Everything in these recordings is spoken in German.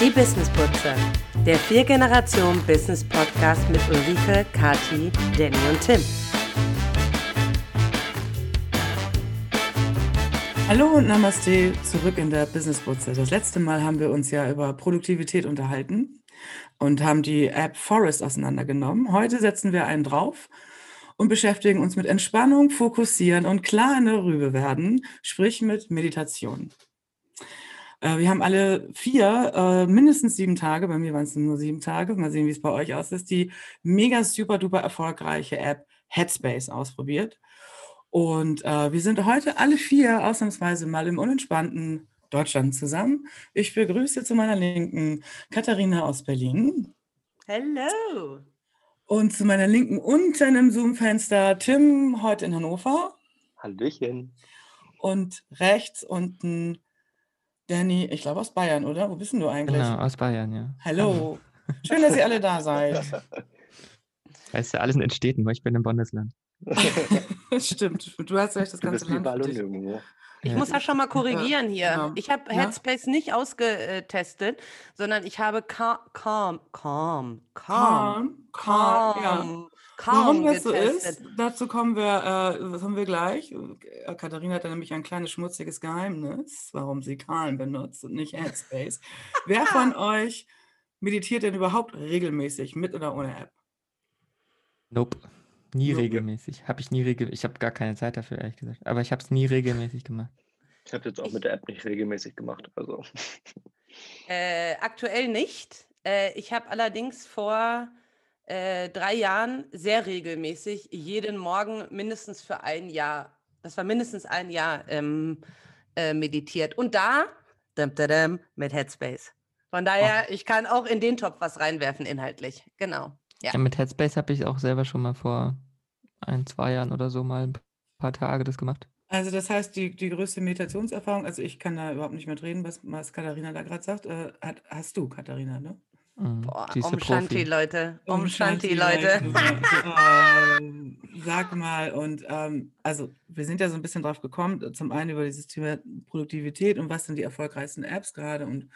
Die Business Butze, der Vier-Generation Business Podcast mit Ulrike, Kati, Danny und Tim. Hallo und Namaste zurück in der Business Butze. Das letzte Mal haben wir uns ja über Produktivität unterhalten und haben die App Forest auseinandergenommen. Heute setzen wir einen drauf und beschäftigen uns mit Entspannung, Fokussieren und klar in der Rübe werden, sprich mit Meditation. Äh, wir haben alle vier, äh, mindestens sieben Tage, bei mir waren es nur sieben Tage, mal sehen, wie es bei euch aussieht, die mega super duper erfolgreiche App Headspace ausprobiert. Und äh, wir sind heute alle vier ausnahmsweise mal im unentspannten Deutschland zusammen. Ich begrüße zu meiner Linken Katharina aus Berlin. Hello. Und zu meiner Linken unten im Zoom-Fenster Tim, heute in Hannover. Hallöchen. Und rechts unten Danny, ich glaube aus Bayern, oder? Wo bist denn du eigentlich? Genau, aus Bayern, ja. Hallo. Schön, dass ihr alle da seid. Weißt du, alles in Städten, weil ich bin im Bundesland. Stimmt, du hast recht, das Du ganze bist Land. für dich. Ich Ja. muss das schon mal korrigieren hier. genau. Ich habe Ja. Headspace nicht ausgetestet, sondern ich habe Calm, Calm, Calm, Calm, Calm, calm, ja. Calm, Warum das so getestet. ist, dazu kommen wir, äh, das haben wir gleich. Äh, Katharina hat da nämlich ein kleines schmutziges Geheimnis, warum sie Calm benutzt und nicht Headspace. Wer von euch meditiert denn überhaupt regelmäßig, mit oder ohne App? Nope. Nie Nope. regelmäßig. Habe ich nie regel. Ich habe gar keine Zeit dafür, ehrlich gesagt. Aber ich habe es nie regelmäßig gemacht. Ich habe jetzt auch mit der App nicht regelmäßig gemacht. Also Äh, aktuell nicht. Äh, ich habe allerdings vor äh, drei Jahren sehr regelmäßig jeden Morgen mindestens für ein Jahr, das war mindestens ein Jahr ähm, äh, meditiert. Und da dum, dum, dum, mit Headspace. Von daher, ich kann auch in den Topf was reinwerfen inhaltlich. Genau. Ja. Ja. mit Headspace habe ich auch selber schon mal vor ein, zwei Jahren oder so mal ein paar Tage das gemacht. Also das heißt, die, die größte Meditationserfahrung, also ich kann da überhaupt nicht mitreden, was, was Katharina da gerade sagt, äh, hat, hast du, Katharina, ne? Mhm. Boah, Om der Shanti. Leute. Om, Um Shanti, Shanti, Leute. ähm, sag mal, und ähm, also wir sind ja so ein bisschen drauf gekommen, zum einen über dieses Thema Produktivität und was sind die erfolgreichsten Apps gerade und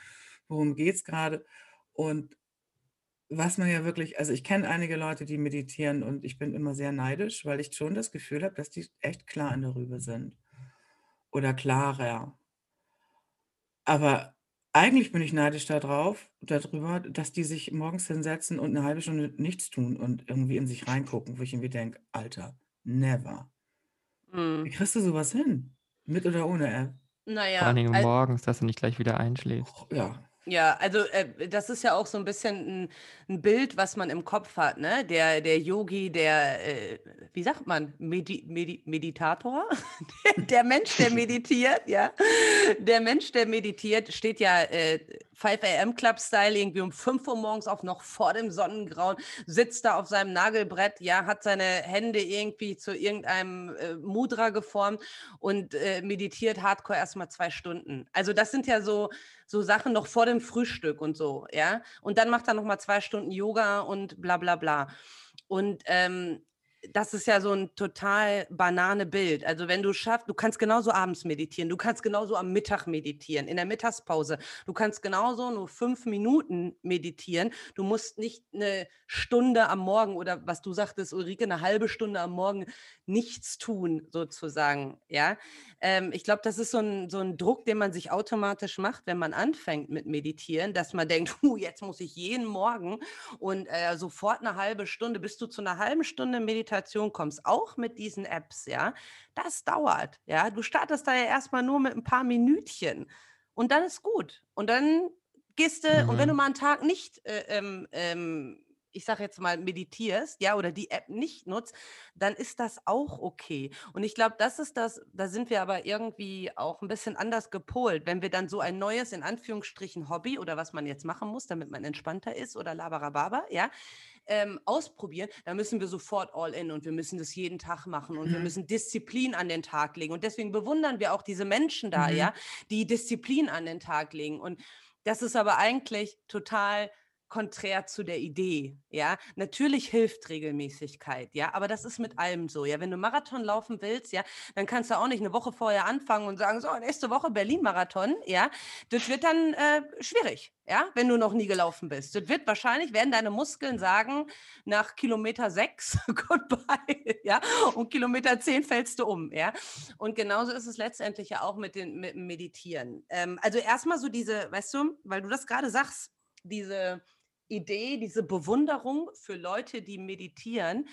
worum geht es gerade. Und was man ja wirklich, also ich kenne einige Leute, die meditieren und ich bin immer sehr neidisch, weil ich schon das Gefühl habe, dass die echt klar in der Rübe sind. Oder klarer. Aber eigentlich bin ich neidisch darauf, darüber, dass die sich morgens hinsetzen und eine halbe Stunde nichts tun und irgendwie in sich reingucken, wo ich irgendwie denke, Alter, never. Wie Hm. kriegst du sowas hin? Mit oder ohne App? Vor Naja, allen Dingen morgens, dass du nicht gleich wieder einschläfst. Ja, Ja, also äh, das ist ja auch so ein bisschen ein, ein Bild, was man im Kopf hat, ne? Der, der Yogi, der, äh, wie sagt man, Medi Medi Meditator? der, der Mensch, der meditiert, ja. Der Mensch, der meditiert, steht ja äh, 5 AM Club Style irgendwie um 5 Uhr morgens auf, noch vor dem Sonnengrauen, sitzt da auf seinem Nagelbrett, ja, hat seine Hände irgendwie zu irgendeinem äh, Mudra geformt und äh, meditiert hardcore erstmal zwei Stunden. Also das sind ja so, so Sachen noch vor dem Frühstück und so, ja. Und dann macht er noch mal zwei Stunden Yoga und bla bla bla. Und ähm, das ist ja so ein total banane Bild. Also wenn du schaffst, du kannst genauso abends meditieren, du kannst genauso am Mittag meditieren, in der Mittagspause, du kannst genauso nur fünf Minuten meditieren. Du musst nicht eine Stunde am Morgen oder was du sagtest, Ulrike, eine halbe Stunde am Morgen nichts tun, sozusagen. Ja, ähm, ich glaube, das ist so ein, so ein Druck, den man sich automatisch macht, wenn man anfängt mit Meditieren, dass man denkt, jetzt muss ich jeden Morgen und äh, sofort eine halbe Stunde, bis du zu einer halben Stunde Meditation kommst, auch mit diesen Apps, ja, das dauert. Ja, du startest da ja erstmal nur mit ein paar Minütchen und dann ist gut. Und dann gehst du, und wenn du Mhm. mal einen Tag nicht, äh, ähm, ähm, ich sage jetzt mal, meditierst, ja, oder die App nicht nutzt, dann ist das auch okay. Und ich glaube, das ist das, da sind wir aber irgendwie auch ein bisschen anders gepolt. Wenn wir dann so ein neues, in Anführungsstrichen, Hobby oder was man jetzt machen muss, damit man entspannter ist oder labarababa, ja, ähm, ausprobieren, dann müssen wir sofort all in und wir müssen das jeden Tag machen und wir Mhm. müssen Disziplin an den Tag legen. Und deswegen bewundern wir auch diese Menschen da, Mhm. ja, die Disziplin an den Tag legen. Und das ist aber eigentlich total konträr zu der Idee, ja. Natürlich hilft Regelmäßigkeit, ja, aber das ist mit allem so, ja. Wenn du Marathon laufen willst, ja, dann kannst du auch nicht eine Woche vorher anfangen und sagen, so, nächste Woche Berlin-Marathon, ja. Das wird dann äh, schwierig, ja, wenn du noch nie gelaufen bist. Das wird wahrscheinlich, werden deine Muskeln sagen, nach Kilometer sechs, goodbye, ja, und Kilometer zehn fällst du um, ja. Und genauso ist es letztendlich ja auch mit, den, mit dem Meditieren. Ähm, also erstmal so diese, weißt du, weil du das gerade sagst, diese Idee, diese Bewunderung für Leute, die meditieren,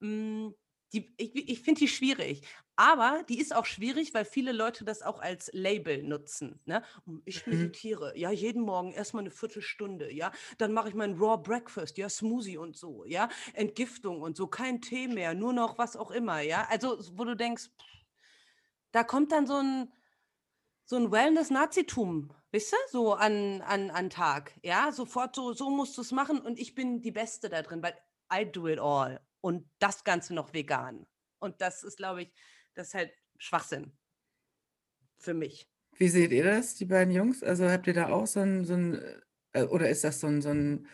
hm, die, ich, ich finde die schwierig. Aber die ist auch schwierig, weil viele Leute das auch als Label nutzen. Ne? Ich Mhm. meditiere, ja, jeden Morgen erstmal eine Viertelstunde, ja. Dann mache ich meinen Raw Breakfast, ja, Smoothie und so, ja. Entgiftung und so, kein Tee mehr, nur noch was auch immer, ja. Also, wo du denkst, pff, da kommt dann so ein, so ein Wellness-Nazitum, weißt du, so an, an, an Tag. Ja, sofort so, so musst du es machen und ich bin die Beste da drin, weil I do it all. Und das Ganze noch vegan. Und das ist, glaube ich, das ist halt Schwachsinn. Für mich. Wie seht ihr das, die beiden Jungs? Also habt ihr da auch so ein, so ein äh, oder ist das so ein, so ein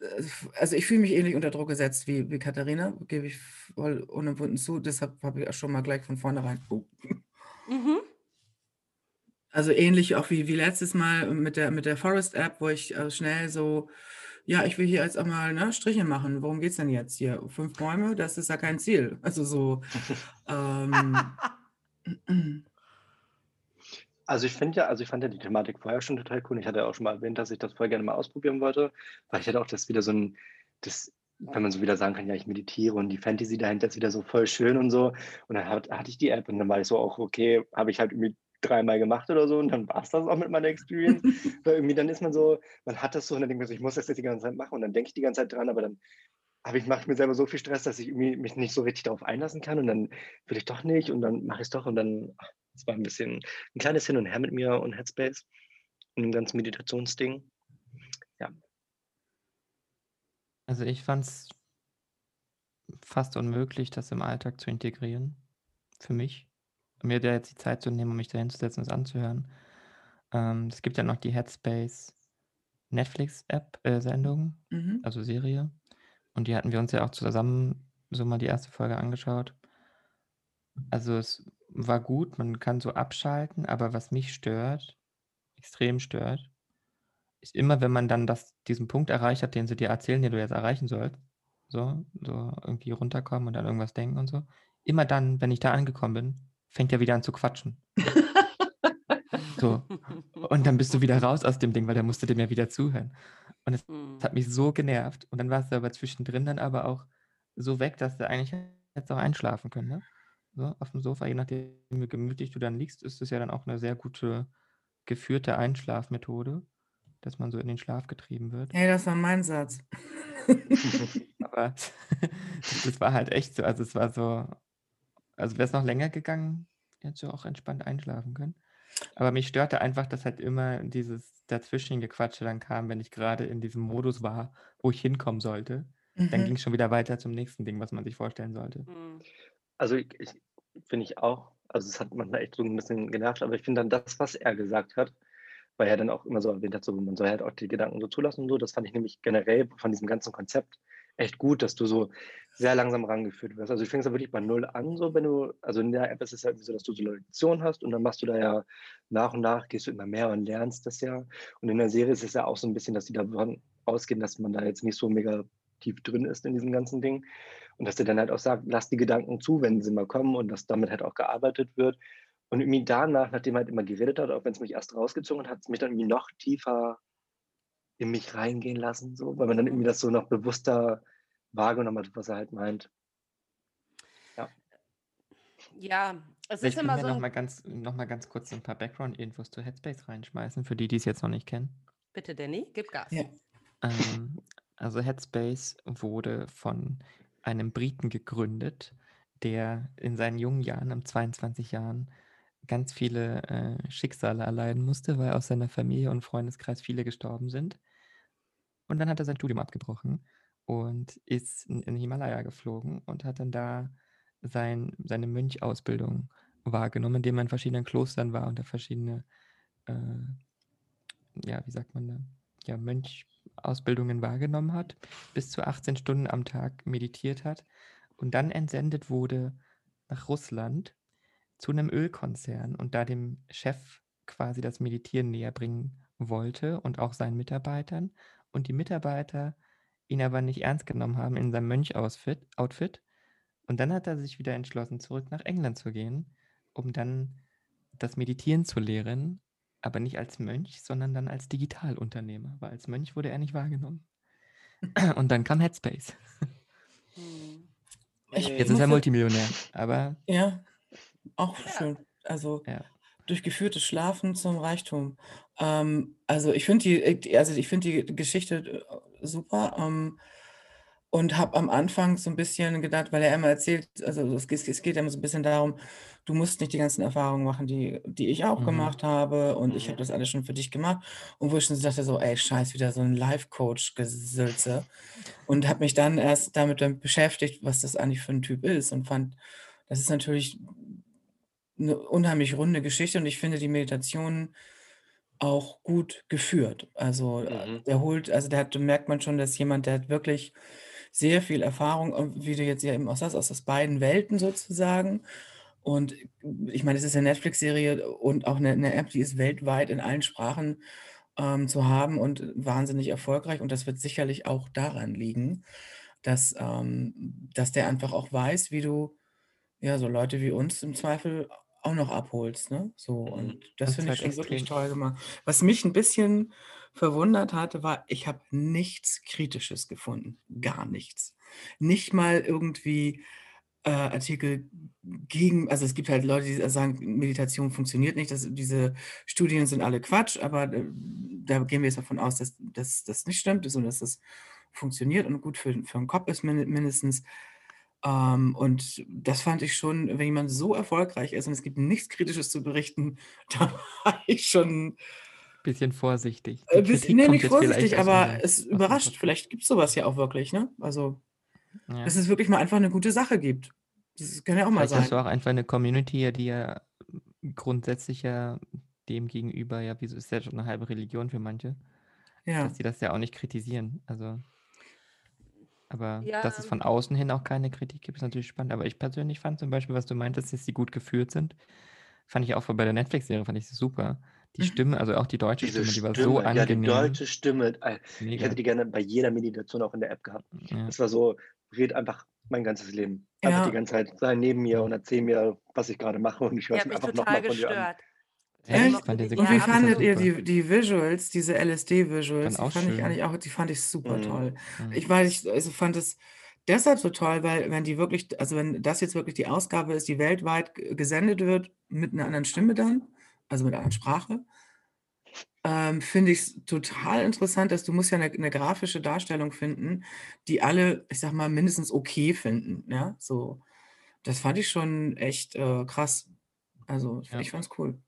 äh, also ich fühle mich ähnlich unter Druck gesetzt wie, wie Katharina, gebe ich voll unumwunden zu. Deshalb habe ich auch schon mal gleich von vornherein. Oh. Mhm. Also ähnlich auch wie, wie letztes Mal mit der, mit der Forest-App, wo ich äh, schnell so, ja, ich will hier jetzt auch mal ne, Striche machen. Worum geht es denn jetzt hier? Fünf Bäume, das ist ja kein Ziel. Also so. Ähm, Also ich finde ja, also ich fand ja die Thematik vorher schon total cool. Ich hatte ja auch schon mal erwähnt, dass ich das voll gerne mal ausprobieren wollte, weil ich hatte auch das wieder so ein, das, wenn man so wieder sagen kann, ja, ich meditiere und die Fantasy dahinter ist wieder so voll schön und so. Und dann hat, hatte ich die App und dann war ich so auch, okay, habe ich halt irgendwie dreimal gemacht oder so und dann war es das auch mit meiner Experience. weil irgendwie dann ist man so, man hat das so und dann denkt man so, ich muss das jetzt die ganze Zeit machen und dann denke ich die ganze Zeit dran, aber dann habe ich, mache ich mir selber so viel Stress, dass ich irgendwie mich nicht so richtig darauf einlassen kann und dann will ich doch nicht und dann mache ich es doch und dann, es war ein bisschen ein kleines Hin und Her mit mir und Headspace und dem ganzen Meditationsding. Also ich fand es fast unmöglich, das im Alltag zu integrieren. Für mich. Mir da jetzt die Zeit zu nehmen, um mich da hinzusetzen und es anzuhören. Ähm, es gibt ja noch die Headspace Netflix-App-Sendung, mhm. also Serie. Und die hatten wir uns ja auch zusammen so mal die erste Folge angeschaut. Also es war gut, man kann so abschalten, aber was mich stört, extrem stört, ist immer, wenn man dann das, diesen Punkt erreicht hat, den sie dir erzählen, den du jetzt erreichen sollst, so, so irgendwie runterkommen und dann irgendwas denken und so. Immer dann, wenn ich da angekommen bin, fängt er wieder an zu quatschen. So. Und dann bist du wieder raus aus dem Ding, weil der musste dem ja wieder zuhören. Und es Hm. das hat mich so genervt. Und dann warst du aber zwischendrin dann aber auch so weg, dass du eigentlich jetzt auch einschlafen können. Ne? So, auf dem Sofa, je nachdem, wie gemütlich du dann liegst, ist es ja dann auch eine sehr gute geführte Einschlafmethode, dass man so in den Schlaf getrieben wird. Hey, das war mein Satz. Aber das war halt echt so. Also es war so, also wäre es noch länger gegangen, hättest du auch entspannt einschlafen können. Aber mich störte einfach, dass halt immer dieses Dazwischengequatsche dann kam, wenn ich gerade in diesem Modus war, wo ich hinkommen sollte. Dann ging Mhm. es schon wieder weiter zum nächsten Ding, was man sich vorstellen sollte. Hm. Also ich, ich finde ich auch, also es hat manchmal echt so ein bisschen genervt, aber ich finde dann das, was er gesagt hat, weil er dann auch immer so erwähnt hat, so man soll halt auch die Gedanken so zulassen und so, das fand ich nämlich generell von diesem ganzen Konzept echt gut, dass du so sehr langsam rangeführt wirst. Also du fängst ja wirklich bei Null an, so wenn du, also in der App ist es irgendwie so, dass du so Lektion hast und dann machst du da ja nach und nach, gehst du immer mehr und lernst das ja. Und in der Serie ist es ja auch so ein bisschen, dass die davon ausgehen, dass man da jetzt nicht so mega tief drin ist in diesem ganzen Ding. Und dass er dann halt auch sagt, lass die Gedanken zu, wenn sie mal kommen und dass damit halt auch gearbeitet wird. Und irgendwie danach, nachdem er halt immer geredet hat, auch wenn es mich erst rausgezogen hat, hat es mich dann irgendwie noch tiefer in mich reingehen lassen, so, weil man dann irgendwie das so noch bewusster wahrgenommen hat, was er halt meint. Ja, es Vielleicht ist immer wir so noch mal ganz, noch mal ganz kurz ein paar Background-Infos zu Headspace reinschmeißen, für die, die es jetzt noch nicht kennen. Bitte, Danny, gib Gas. Ja. Ähm, also Headspace wurde von einem Briten gegründet, der in seinen jungen Jahren, am 22 Jahren, ganz viele äh, Schicksale erleiden musste, weil aus seiner Familie und Freundeskreis viele gestorben sind. Und dann hat er sein Studium abgebrochen und ist in, den Himalaya geflogen und hat dann da sein, seine Mönchausbildung wahrgenommen, indem er in verschiedenen Klostern war und da verschiedene, äh, ja, wie sagt man da, ja, Mönchausbildungen wahrgenommen hat, bis zu 18 Stunden am Tag meditiert hat und dann entsendet wurde nach Russland zu einem Ölkonzern und da dem Chef quasi das Meditieren näher bringen wollte und auch seinen Mitarbeitern und die Mitarbeiter ihn aber nicht ernst genommen haben in seinem Mönch-Outfit. Und dann hat er sich wieder entschlossen, zurück nach England zu gehen, um dann das Meditieren zu lehren, aber nicht als Mönch, sondern dann als Digitalunternehmer, weil als Mönch wurde er nicht wahrgenommen. Und dann kam Headspace. Hm. Ich Jetzt ist er Multimillionär, aber Ja, auch Ja. schön. Also ja. durch geführtes Schlafen zum Reichtum. Ähm, also ich finde die, äh, also ich finde die Geschichte äh, super. Ähm, und habe am Anfang so ein bisschen gedacht, weil er immer erzählt, also es geht, es geht immer so ein bisschen darum, du musst nicht die ganzen Erfahrungen machen, die, die ich auch Mhm. gemacht habe und ich Mhm. habe das alles schon für dich gemacht. Und wo ich schon so dachte, so, ey, scheiß, wieder so ein Life-Coach-Gesülze. Und habe mich dann erst damit dann beschäftigt, was das eigentlich für ein Typ ist und fand, das ist natürlich eine unheimlich runde Geschichte und ich finde die Meditation auch gut geführt. Also äh, Mhm. der holt, also der hat, merkt man schon, dass jemand, der hat wirklich sehr viel Erfahrung, äh, wie du jetzt ja eben auch sagst, aus aus beiden Welten sozusagen. Und ich meine, es ist eine Netflix-Serie und auch eine, eine App, die ist weltweit in allen Sprachen ähm, zu haben und wahnsinnig erfolgreich. Und das wird sicherlich auch daran liegen, dass, ähm, dass der einfach auch weiß, wie du ja so Leute wie uns im Zweifel auch noch abholst. Ne? So, Mhm. und das Und finde ich schon wirklich extrem. toll gemacht. Was mich ein bisschen verwundert hatte, war, ich habe nichts Kritisches gefunden. Gar nichts. Nicht mal irgendwie äh, Artikel gegen, also es gibt halt Leute, die sagen, Meditation funktioniert nicht, das, diese Studien sind alle Quatsch, aber äh, da gehen wir jetzt davon aus, dass das nicht stimmt, sondern dass das funktioniert und gut für, für den Kopf ist min- mindestens. Ähm, und das fand ich schon, wenn jemand so erfolgreich ist und es gibt nichts Kritisches zu berichten, da war ich schon Bisschen vorsichtig. äh, Die bis, Kritik nee, nicht vorsichtig, aber es überrascht. Vielleicht gibt es sowas ja auch wirklich, ne? Also, Ja. dass es wirklich mal einfach eine gute Sache gibt. Das kann ja auch mal Vielleicht hast du sein. auch einfach eine Community, die ja grundsätzlich ja dem gegenüber, ja, wieso ist ja schon eine halbe Religion für manche, Ja. dass die das ja auch nicht kritisieren. Also, aber dass es Ja. von außen hin auch keine Kritik gibt, ist natürlich spannend. Aber ich persönlich fand zum Beispiel, was du meintest, dass die gut geführt sind, fand ich auch bei der Netflix-Serie, fand ich sie super. Die Mhm. Stimme, also auch die deutsche Diese Stimme, die war Stimme, so ja, die angenehm. deutsche Stimme. äh, Ich Mega. hätte die gerne bei jeder Meditation auch in der App gehabt. Ja. Es war so, red einfach mein ganzes Leben. Einfach Ja. die ganze Zeit sei neben mir und erzähl mir, was ich gerade mache und ich höre es einfach nochmal von dir an. gestört. Ja, Echt? ich fand den Ja, Und wie absolut. fandet ihr die, die Visuals, diese LSD-Visuals? Die fand ich schön. eigentlich auch, die fand ich super Mhm. toll. Mhm. Ich weiß, ich also fand es deshalb so toll, weil wenn die wirklich, also wenn das jetzt wirklich die Ausgabe ist, die weltweit gesendet wird, mit einer anderen Stimme dann, also mit einer anderen Sprache, ähm, finde ich es total interessant, dass du musst ja eine, eine grafische Darstellung finden, die alle, ich sag mal, mindestens okay finden. Ja, so. Das fand ich schon echt äh, krass. Also Ja. ich fand's cool.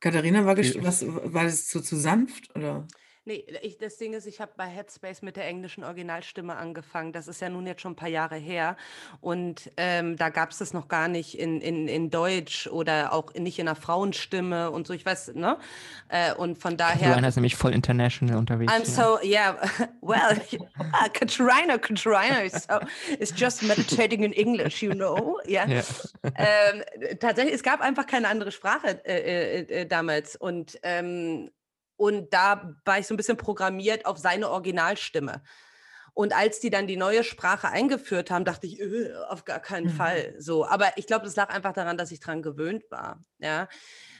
Katharina, war, gest- was, war das zu, zu sanft? Oder? Nee, ich, das Ding ist, ich habe bei Headspace mit der englischen Originalstimme angefangen. Das ist ja nun jetzt schon ein paar Jahre her. Und ähm, da gab es das noch gar nicht in, in, in Deutsch oder auch nicht in einer Frauenstimme und so. Ich weiß, ne? Äh, und von daher. Joanna ist nämlich voll international unterwegs. I'm so yeah. Well, ah, Katrina, Katrina is so is just meditating in English, you know. Yeah. Ja. ähm, tatsächlich, es gab einfach keine andere Sprache äh, äh, äh, damals und ähm, und da war ich so ein bisschen programmiert auf seine Originalstimme. Und als die dann die neue Sprache eingeführt haben, dachte ich, "Äh, auf gar keinen Mhm. Fall. So, aber ich glaube, das lag einfach daran, dass ich dran gewöhnt war. Ja,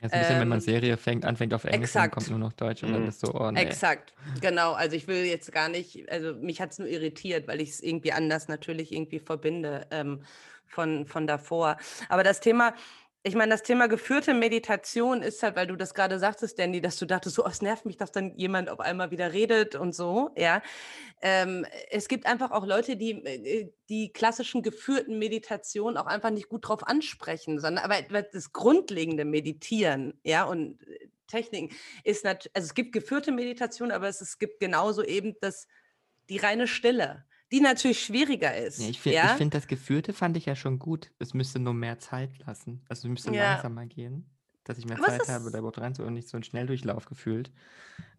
Ja, so ein bisschen, wenn man Ähm, Serie fängt, anfängt auf Englisch und dann exakt. kommt nur noch Deutsch und dann ist so, oh nee. Exakt, genau. Also ich will jetzt gar nicht, also mich hat es nur irritiert, weil ich es irgendwie anders natürlich irgendwie verbinde ähm, von, von davor. Aber das Thema, ich meine, das Thema geführte Meditation ist halt, weil du das gerade sagtest, Danny, dass du dachtest, so, oh, es nervt mich, dass dann jemand auf einmal wieder redet und so, ja. Ähm, es gibt einfach auch Leute, die äh, die klassischen geführten Meditationen auch einfach nicht gut drauf ansprechen, sondern aber das grundlegende Meditieren, ja, und äh, Techniken ist natürlich, also es gibt geführte Meditation, aber es, es gibt genauso eben das, die reine Stille, die natürlich schwieriger ist. Ja, ich finde, ja? find, das Geführte fand ich ja schon gut. Es müsste nur mehr Zeit lassen. Also es müsste Ja. langsamer gehen. dass ich mehr Aber Zeit habe, da überhaupt rein und nicht so einen Schnelldurchlauf gefühlt,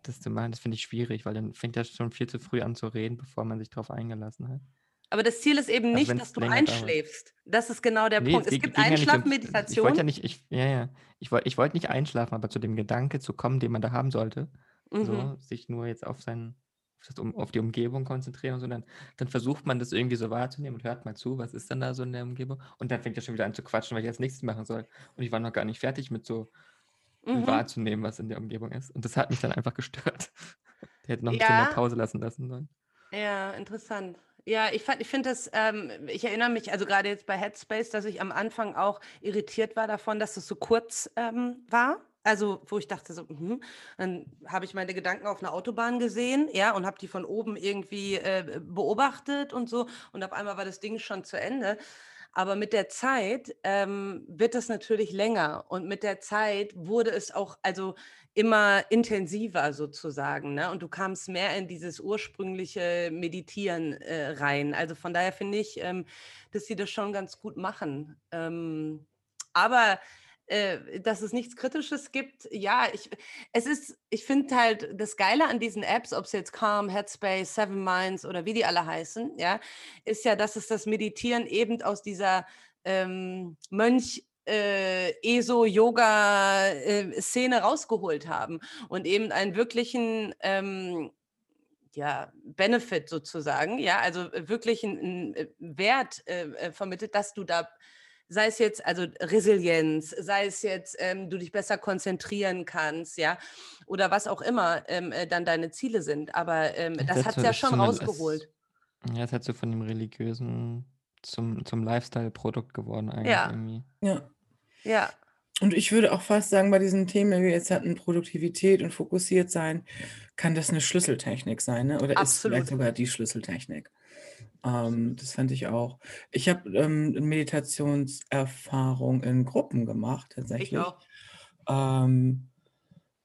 das zu machen. Das finde ich schwierig, weil dann fängt er schon viel zu früh an zu reden, bevor man sich darauf eingelassen hat. aber das Ziel ist eben Also nicht, dass du länger dauert. einschläfst. Das ist genau der Nee, Punkt. es Es gibt ja um. Ich wollte Einschlafmeditation. ja nicht, ich, ja, ja. Ich wollte ich wollt nicht einschlafen, aber zu dem Gedanke zu kommen, den man da haben sollte, Mhm. so, sich nur jetzt auf sein, auf, das, um, auf die Umgebung konzentrieren und so, dann, versucht man das irgendwie so wahrzunehmen und hört mal zu, was ist denn da so in der Umgebung? Und dann fängt er schon wieder an zu quatschen, was ich als nächstes machen soll. Und ich war noch gar nicht fertig mit so Mhm. wahrzunehmen, was in der Umgebung ist. Und das hat mich dann einfach gestört. Der hätte noch ein bisschen mehr Ja, Pause lassen lassen sollen. ja, interessant. Ja, ich fand, ich finde das, ähm, ich erinnere mich, also gerade jetzt bei Headspace, dass ich am Anfang auch irritiert war davon, dass es so kurz ähm, war. Also, wo ich dachte so, mhm. Dann habe ich meine Gedanken auf einer Autobahn gesehen, ja, und habe die von oben irgendwie äh, beobachtet und so. Und auf einmal war das Ding schon zu Ende. Aber mit der Zeit ähm, wird das natürlich länger. Und mit der Zeit wurde es auch, also immer intensiver sozusagen, ne? Und du kamst mehr in dieses ursprüngliche Meditieren äh, rein. Also von daher finde ich, ähm, dass sie das schon ganz gut machen. Ähm, aber äh, dass es nichts Kritisches gibt, ja, ich, es ist, ich finde halt das Geile an diesen Apps, ob es jetzt Calm, Headspace, Seven Minds oder wie die alle heißen, ja, ist ja, dass es das Meditieren eben aus dieser ähm, Mönch äh, ESO-Yoga-Szene rausgeholt haben und eben einen wirklichen ähm, ja, Benefit sozusagen, ja, also wirklich einen, einen Wert äh, äh, vermittelt, dass du da, sei es jetzt also Resilienz, sei es jetzt ähm, du dich besser konzentrieren kannst, ja, oder was auch immer ähm, äh, dann deine Ziele sind. Aber ähm, das hat es ja schon rausgeholt. ja, es hat so von dem religiösen zum, zum Lifestyle-Produkt geworden eigentlich Ja, irgendwie. Ja. ja. Und ich würde auch fast sagen, bei diesen Themen, die wir jetzt hatten, Produktivität und fokussiert sein, kann das eine Schlüsseltechnik sein, ne? oder ist vielleicht Absolut. sogar die Schlüsseltechnik. Ähm, das fand ich auch. Ich habe ähm, Meditationserfahrung in Gruppen gemacht, Ich tatsächlich. auch. Ähm,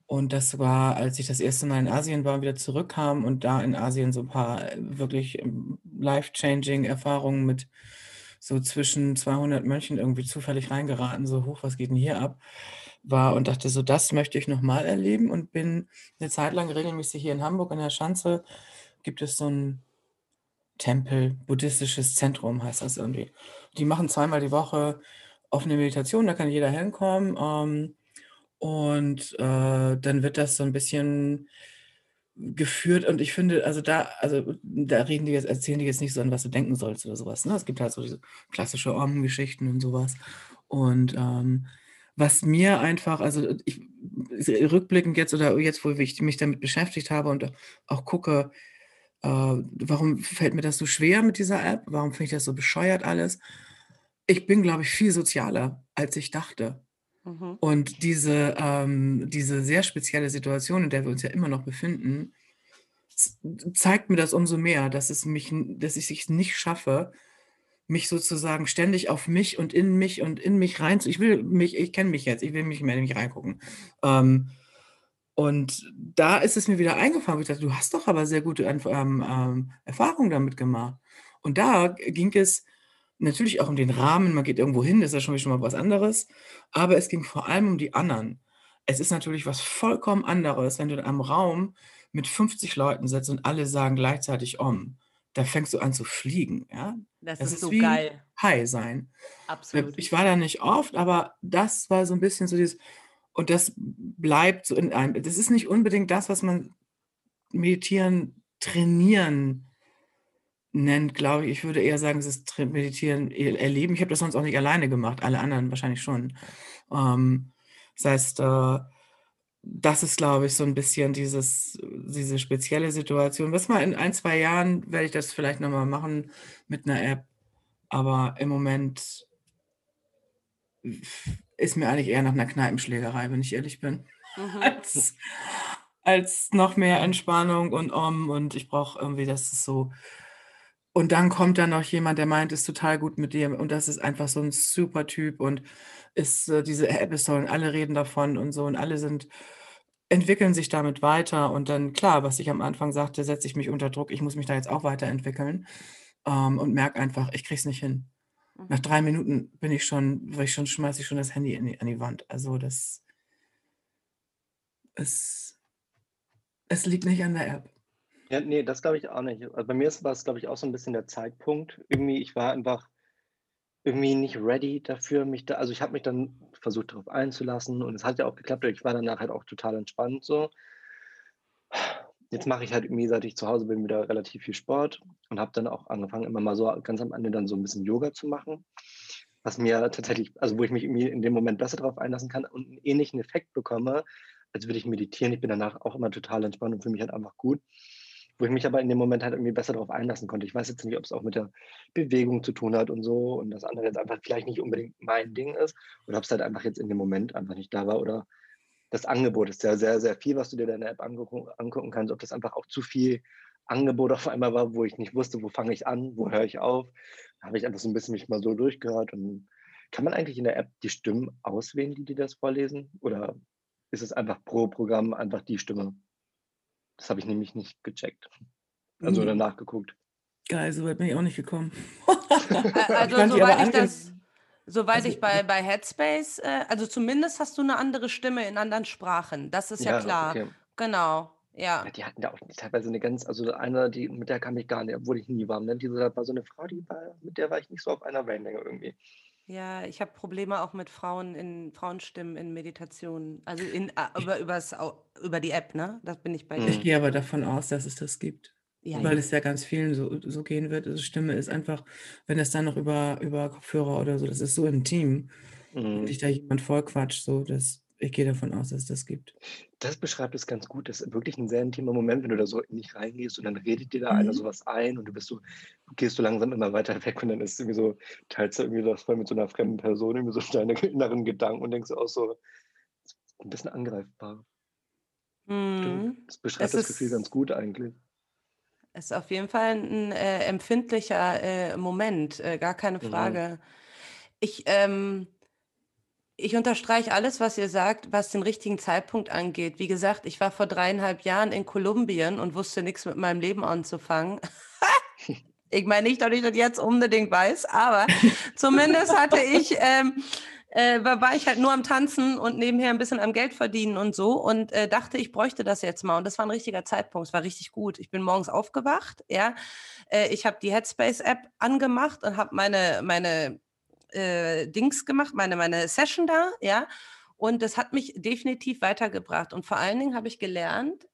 und das war, als ich das erste Mal in Asien war wieder zurückkam und da in Asien so ein paar äh, wirklich ähm, life-changing Erfahrungen mit so zwischen 200 Mönchen irgendwie zufällig reingeraten, so hoch, was geht denn hier ab, war und dachte so, das möchte ich nochmal erleben und bin eine Zeit lang regelmäßig hier in Hamburg an der Schanze, gibt es so ein Tempel, buddhistisches Zentrum heißt das irgendwie. Die machen zweimal die Woche offene Meditation, da kann jeder hinkommen. Ähm, und äh, dann wird das so ein bisschen geführt und ich finde, also da, also da reden die jetzt, erzählen die jetzt nicht so an, was du denken sollst oder sowas. Ne? Es gibt halt so diese klassische Om-Geschichten und sowas. Und ähm, was mir einfach, also ich rückblickend jetzt oder jetzt, wo ich mich damit beschäftigt habe und auch gucke, äh, warum fällt mir das so schwer mit dieser App? Warum finde ich das so bescheuert alles? Ich bin, glaube ich, viel sozialer, als ich dachte. Mhm. Und diese, ähm, diese sehr spezielle Situation, in der wir uns ja immer noch befinden, zeigt mir das umso mehr, dass es mich, dass ich es nicht schaffe, mich sozusagen ständig auf mich und in mich und in mich rein zu. Ich will mich, ich kenne mich jetzt, ich will mich mehr in mich reingucken. Ähm, und da ist es mir wieder eingefallen, wo ich dachte, du hast doch aber sehr gute ähm, ähm, Erfahrungen damit gemacht. Und da ging es natürlich auch um den Rahmen, man geht irgendwo hin, das ist ja schon, schon mal was anderes, aber es ging vor allem um die anderen. Es ist natürlich was vollkommen anderes, wenn du in einem Raum mit 50 Leuten sitzt und alle sagen gleichzeitig Om. Da fängst du an zu fliegen, ja? Das Das ist ist so wie geil. High sein. Absolut. Ich war da nicht oft, aber das war so ein bisschen so dieses, und das bleibt so in einem, das ist nicht unbedingt das, was man meditieren, trainieren nennt, glaube ich. Ich würde eher sagen, es ist meditieren, erleben. Ich habe das sonst auch nicht alleine gemacht, alle anderen wahrscheinlich schon. Ähm, das heißt, äh, das ist, glaube ich, so ein bisschen dieses, diese spezielle Situation. Was mal in ein, zwei Jahren werde ich das vielleicht nochmal machen mit einer App, aber im Moment ist mir eigentlich eher nach einer Kneipenschlägerei, wenn ich ehrlich bin, Mhm. als, als noch mehr Entspannung und Om und ich brauche irgendwie, das ist so. Und dann kommt da noch jemand, der meint, ist total gut mit dir und das ist einfach so ein super Typ und ist äh, diese App ist toll und alle reden davon und so und alle sind entwickeln sich damit weiter und dann klar, was ich am Anfang sagte, setze ich mich unter Druck, ich muss mich da jetzt auch weiterentwickeln ähm, und merke einfach, ich kriege es nicht hin. Nach Mhm. drei Minuten bin ich schon, weil ich schon schmeiße ich schon das Handy in die, an die Wand. Also das es, es liegt nicht an der App. Ja, nee, das glaube ich auch nicht. Also bei mir war es, glaube ich, auch so ein bisschen der Zeitpunkt. Irgendwie, ich war einfach irgendwie nicht ready dafür, mich da, also ich habe mich dann versucht, darauf einzulassen und es hat ja auch geklappt. Ich war danach halt auch total entspannt so. Jetzt mache ich halt irgendwie, seit ich zu Hause bin, wieder relativ viel Sport und habe dann auch angefangen, immer mal so ganz am Ende dann so ein bisschen Yoga zu machen, was mir tatsächlich, also wo ich mich irgendwie in dem Moment besser darauf einlassen kann und einen ähnlichen Effekt bekomme, als würde ich meditieren. Ich bin danach auch immer total entspannt und fühle mich halt einfach gut wo ich mich aber in dem Moment halt irgendwie besser darauf einlassen konnte. Ich weiß jetzt nicht, ob es auch mit der Bewegung zu tun hat und so und das andere jetzt einfach vielleicht nicht unbedingt mein Ding ist oder ob es halt einfach jetzt in dem Moment einfach nicht da war oder das Angebot ist ja sehr, sehr viel, was du dir in der App angucken, kannst, ob das einfach auch zu viel Angebot auf einmal war, wo ich nicht wusste, wo fange ich an, wo höre ich auf. Da habe ich einfach so ein bisschen mich mal so durchgehört und kann man eigentlich in der App die Stimmen auswählen, die dir das vorlesen? Oder ist es einfach pro Programm einfach die Stimme? Das habe ich nämlich nicht gecheckt. Also oder Mhm. nachgeguckt. Geil, so weit bin ich auch nicht gekommen. Also soweit ich das, soweit Also, ich bei, bei Headspace, äh, also zumindest hast du eine andere Stimme in anderen Sprachen. Das ist ja, Ja, klar. okay. Genau. Ja. Ja, die hatten da auch teilweise eine ganz, also eine, die, mit der kam ich gar nicht, obwohl ich nie war. Ne? Diese war so eine Frau, die war, mit der war ich nicht so auf einer Wellenlänge irgendwie. Ja, ich habe Probleme auch mit Frauen in Frauenstimmen in Meditationen. Also in, äh, über, übers, über die App, ne? Da bin ich bei Mhm. dir. Ich gehe aber davon aus, dass es das gibt. Ja, Weil ja. es ja ganz vielen so, so gehen wird. Also Stimme ist einfach, wenn das dann noch über, über Kopfhörer oder so, das ist so intim. Wenn Mhm. dich da jemand vollquatscht, so, dass ich gehe davon aus, dass es das gibt. Das beschreibt es ganz gut. Das ist wirklich ein sehr intimer Moment, wenn du da so in dich reingehst und dann redet dir da einer Mhm. sowas ein und du bist so, du gehst so langsam immer weiter weg und dann ist irgendwie so, teilst du irgendwie das voll mit so einer fremden Person, irgendwie so deine inneren Gedanken und denkst auch so, ein bisschen angreifbar. Mhm. Das beschreibt Es das Gefühl ganz gut eigentlich. Ist auf jeden Fall ein äh, empfindlicher äh, Moment, äh, gar keine Mhm. Frage. Ich, ähm, ich unterstreiche alles, was ihr sagt, was den richtigen Zeitpunkt angeht. Wie gesagt, ich war vor dreieinhalb Jahren in Kolumbien und wusste nichts mit meinem Leben anzufangen. ich meine nicht, dass ich das jetzt unbedingt weiß, aber zumindest hatte ich, ähm, äh, war, ich halt nur am Tanzen und nebenher ein bisschen am Geld verdienen und so und äh, dachte, ich bräuchte das jetzt mal. Und das war ein richtiger Zeitpunkt. Es war richtig gut. Ich bin morgens aufgewacht, ja. Äh, ich habe die Headspace-App angemacht und habe meine, meine äh, Dings gemacht, meine, meine Session da, ja. Und das hat mich definitiv weitergebracht. Und vor allen Dingen habe ich gelernt,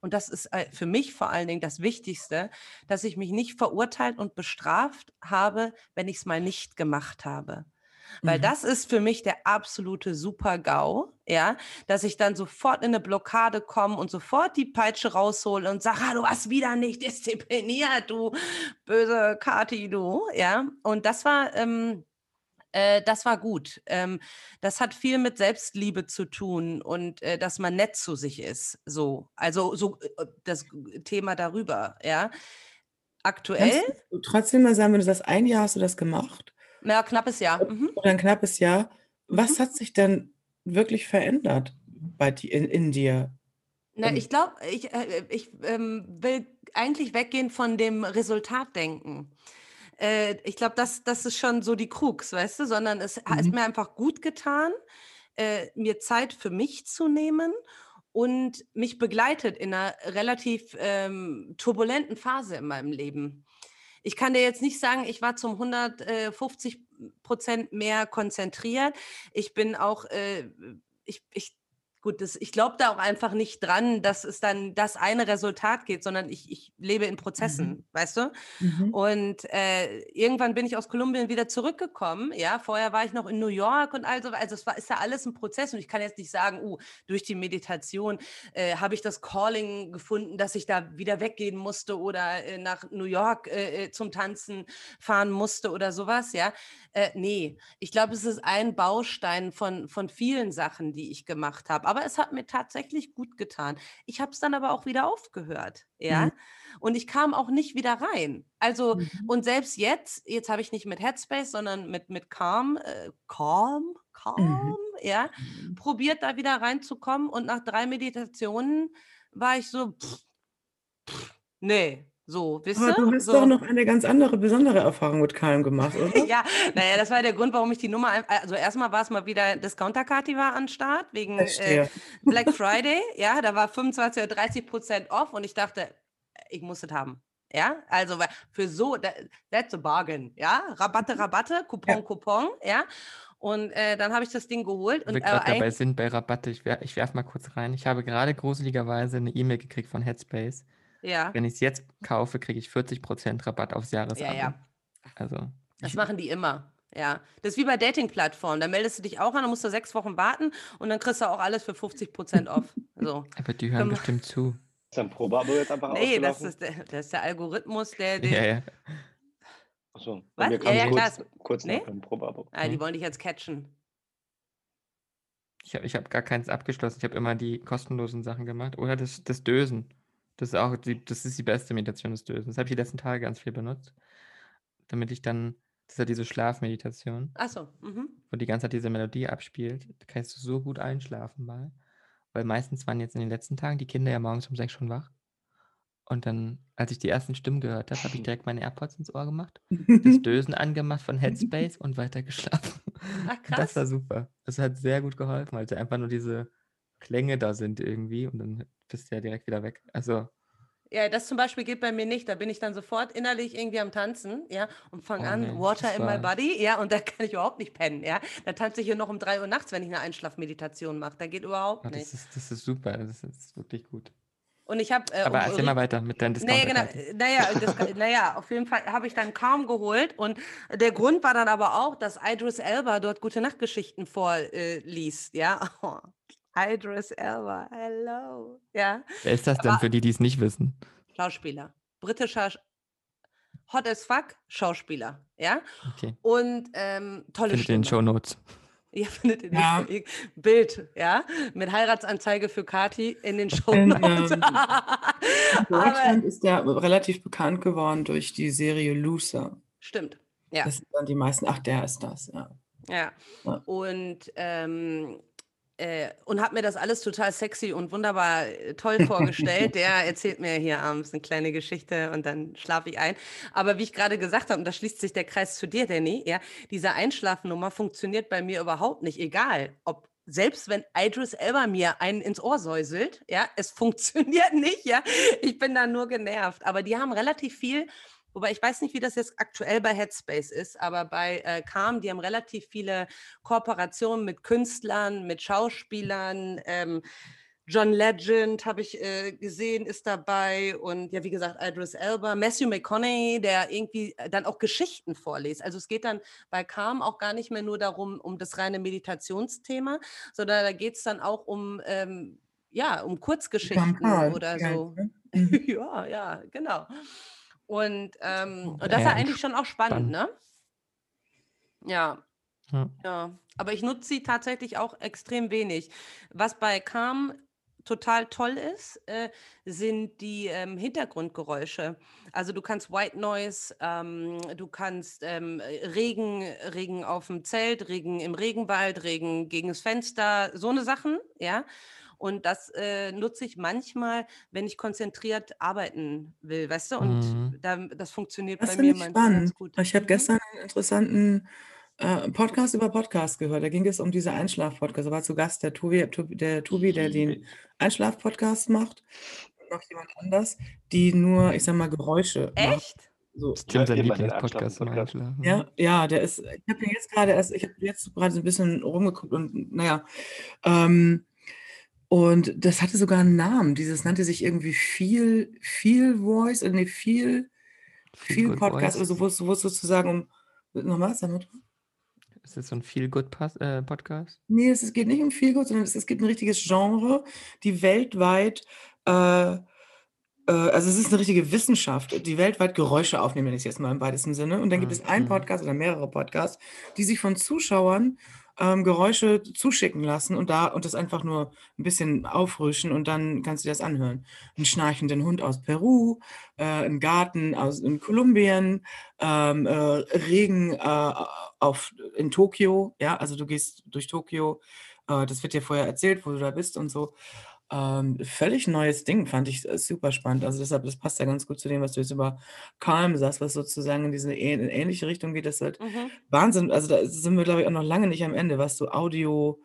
und das ist äh, für mich vor allen Dingen das Wichtigste, dass ich mich nicht verurteilt und bestraft habe, wenn ich es mal nicht gemacht habe. Weil Mhm. das ist für mich der absolute Super-GAU, ja, dass ich dann sofort in eine Blockade komme und sofort die Peitsche raushole und sage, ah, du hast wieder nicht diszipliniert, du böse Kati, du, ja. Und das war, ähm, äh, das war gut. Ähm, das hat viel mit Selbstliebe zu tun und äh, dass man nett zu sich ist, so. Also so äh, das Thema darüber, ja. Aktuell, Kannst du trotzdem mal sagen, wenn du sagst, ein Jahr hast du das gemacht na, knappes Jahr. Mhm. oder ein knappes Jahr, was Mhm. hat sich denn wirklich verändert bei di in, in dir? Na, Ähm, ich glaube, ich, äh, ich ähm, will eigentlich weggehen von dem Resultatdenken. Äh, ich glaube, das, das ist schon so die Krux, weißt du, sondern es hat Mhm. mir einfach gut getan, äh, mir Zeit für mich zu nehmen und mich begleitet in einer relativ ähm, turbulenten Phase in meinem Leben. Ich kann dir jetzt nicht sagen, ich war zum 150 Prozent mehr konzentriert. Ich bin auch, äh, ich, ich, gut, das, ich glaube da auch einfach nicht dran, dass es dann das eine Resultat geht, sondern ich, ich lebe in Prozessen, Mhm. weißt du? Mhm. Und äh, irgendwann bin ich aus Kolumbien wieder zurückgekommen. Ja, vorher war ich noch in New York und also, also es war, ist ja alles ein Prozess und ich kann jetzt nicht sagen, uh, durch die Meditation äh, habe ich das Calling gefunden, dass ich da wieder weggehen musste oder äh, nach New York äh, äh, zum Tanzen fahren musste oder sowas. Ja, äh, nee, ich glaube, es ist ein Baustein von, von vielen Sachen, die ich gemacht habe. Aber es hat mir tatsächlich gut getan. Ich habe es dann aber auch wieder aufgehört. Ja. Mhm. Und ich kam auch nicht wieder rein. Also, Mhm. und selbst jetzt, jetzt habe ich nicht mit Headspace, sondern mit, mit Calm, äh, Calm, Mhm. Calm, ja, probiert da wieder reinzukommen. Und nach drei Meditationen war ich so, pff, pff, nee, So, wisst Aber du hast so. doch noch eine ganz andere, besondere Erfahrung mit Calm gemacht, oder? Ja, naja, das war der Grund, warum ich die Nummer. Also, erstmal war es mal wieder Discounter-Kati war an Start, wegen äh. Black Friday. Ja, da war 25 oder 30 Prozent off und ich dachte, ich muss es haben. Ja, also für so, that, that's a bargain. Ja, Rabatte, Rabatte, Coupon, Ja. Coupon. Ja, und äh, dann habe ich das Ding geholt und wir äh, gerade dabei sind bei Rabatte, ich, wer, ich werf mal kurz rein. Ich habe gerade gruseligerweise eine E-Mail gekriegt von Headspace. Ja, Wenn ich es jetzt kaufe, kriege ich 40% Rabatt aufs Jahresabo. ja, ja. Also, Das machen die immer. Ja, das ist wie bei Dating-Plattformen. Da meldest du dich auch an, dann musst du sechs Wochen warten und dann kriegst du auch alles für 50 Prozent off. So. aber die hören Komm. bestimmt zu. Ist dein Probeabo jetzt einfach Nee, das ist, der, das ist der Algorithmus, der. den- Ja, ja. Achso, Was? Ja, ja, klar, kurz, kurz Nee? nach dem Probeabo. Ah, die Hm. wollen dich jetzt catchen. Ich habe ich hab gar keins abgeschlossen. Ich habe immer die kostenlosen Sachen gemacht. Oder das, das Dösen. Das ist auch die, das ist die beste Meditation, das Dösen. Das habe ich die letzten Tage ganz viel benutzt. Damit ich dann, das ist ja diese Schlafmeditation, Achso, mhm. wo die ganze Zeit diese Melodie abspielt. Da kannst du so gut einschlafen mal. Weil meistens waren jetzt in den letzten Tagen die Kinder ja morgens um sechs schon wach. Und dann, als ich die ersten Stimmen gehört habe, habe ich direkt meine AirPods ins Ohr gemacht, das Dösen angemacht von Headspace und weiter geschlafen. Ach, Und Das war krass. super. Das hat sehr gut geholfen, weil es einfach nur diese Klänge da sind irgendwie und dann bist ja direkt wieder weg. Also, Ja, das zum Beispiel geht bei mir nicht. Da bin ich dann sofort innerlich irgendwie am Tanzen, ja, und fange Oh an, nee, Water in my body, ja, und da kann ich überhaupt nicht pennen, ja. Da tanze ich hier noch um 3 Uhr nachts, wenn ich eine Einschlafmeditation mache. Da geht überhaupt oh, nicht. das, ist, das ist super. Das ist wirklich gut. Und ich habe. Äh, Aber erzähl mal weiter mit deinen Naja, genau. Äh, Naja, das, naja, auf jeden Fall habe ich dann kaum geholt. Und der Grund war dann aber auch, dass Idris Elba dort gute Nachtgeschichten vorliest. Äh, ja. Oh, Idris Elba, hello. Ja, Wer ist das denn aber- für die, die es nicht wissen? Schauspieler. Britischer, Sch- hot as fuck Schauspieler. Ja. Okay. Und ähm, tolle Findet ihr in den Stimme. Show Notes. Ja, findet ihr Ja. Bild, ja, mit Heiratsanzeige für Kati in den Show In, Notes. ähm, In Aber Deutschland ist der relativ bekannt geworden durch die Serie Luther. stimmt. Ja. Das sind dann die meisten. Ach, der ist das, ja. Ja. Ja. Und, ähm, äh, und hat mir das alles total sexy und wunderbar äh, toll vorgestellt. Der erzählt mir hier abends eine kleine Geschichte und dann schlafe ich ein. Aber wie ich gerade gesagt habe, und da schließt sich der Kreis zu dir, Danny, ja, diese Einschlafnummer funktioniert bei mir überhaupt nicht, egal ob. Selbst wenn Idris Elba mir einen ins Ohr säuselt, ja, es funktioniert nicht, ja. Ich bin da nur genervt. Aber die haben relativ viel Wobei ich weiß nicht, wie das jetzt aktuell bei Headspace ist, aber bei äh, Calm, die haben relativ viele Kooperationen mit Künstlern, mit Schauspielern. Ähm, John Legend habe ich äh, gesehen, ist dabei. Und ja, wie gesagt, Idris Elba, Matthew McConaughey, der irgendwie äh, dann auch Geschichten vorliest. Also es geht dann bei Calm auch gar nicht mehr nur darum, um das reine Meditationsthema, sondern da geht es dann auch um, ähm, ja, um Kurzgeschichten oder so. ne? Mhm. ja, ja, genau. Und, ähm, und das Ja, ist eigentlich schon auch spannend, spannend. ne? Ja, Ja. ja. Aber ich nutze sie tatsächlich auch extrem wenig. Was bei Calm total toll ist, äh, sind die ähm, Hintergrundgeräusche. Also du kannst White Noise, ähm, du kannst ähm, Regen, Regen auf dem Zelt, Regen im Regenwald, Regen gegen das Fenster, so eine Sachen, ja. Und das äh, nutze ich manchmal, wenn ich konzentriert arbeiten will, weißt du? Und Mhm. da, das funktioniert Das bei mir ich manchmal ganz spannend. gut. Ich habe Mhm. gestern einen interessanten äh, Podcast über Podcast gehört. Da ging es um diese Einschlaf-Podcast. Da war zu Gast der Tobi, Tobi- der, Tobi, der den Einschlaf-Podcast macht. Und noch jemand anders, die nur, ich sag mal, Geräusche. Echt? So. Das ist Tim sein Lieblingspodcast zum. Einschlafen. Ja, ja, der ist, ich habe jetzt gerade erst, ich habe jetzt gerade so ein bisschen rumgeguckt und naja, ähm, und das hatte sogar einen Namen. Dieses nannte sich irgendwie viel, viel Voice, äh, nee, viel, Feel viel Good Podcast, Voice. also wo es, sozusagen um, nochmal, sag mal, Ist das so ein Feel-Good-Podcast? nee, es, geht nicht um viel Gut, sondern es, es gibt ein richtiges Genre, die weltweit, äh, äh, also es ist eine richtige Wissenschaft, die weltweit Geräusche aufnehmen, wenn ich es jetzt mal im weitesten Sinne. Und dann gibt es einen Mhm. Podcast oder mehrere Podcasts, die sich von Zuschauern ähm, Geräusche zuschicken lassen und da und das einfach nur ein bisschen aufrüschen und dann kannst du das anhören. Einen schnarchenden Hund aus Peru, äh, einen Garten aus in Kolumbien, ähm, äh, Regen äh, auf, in Tokio, ja, also du gehst durch Tokio, äh, das wird dir vorher erzählt, wo du da bist und so. Ähm, völlig neues Ding, fand ich äh, super spannend. Also deshalb, das passt ja ganz gut zu dem, was du jetzt über Calm sagst, was sozusagen in diese in ähnliche Richtung geht. Das ist halt Mhm. Wahnsinn. Also da sind wir, glaube ich, auch noch lange nicht am Ende, was du Audio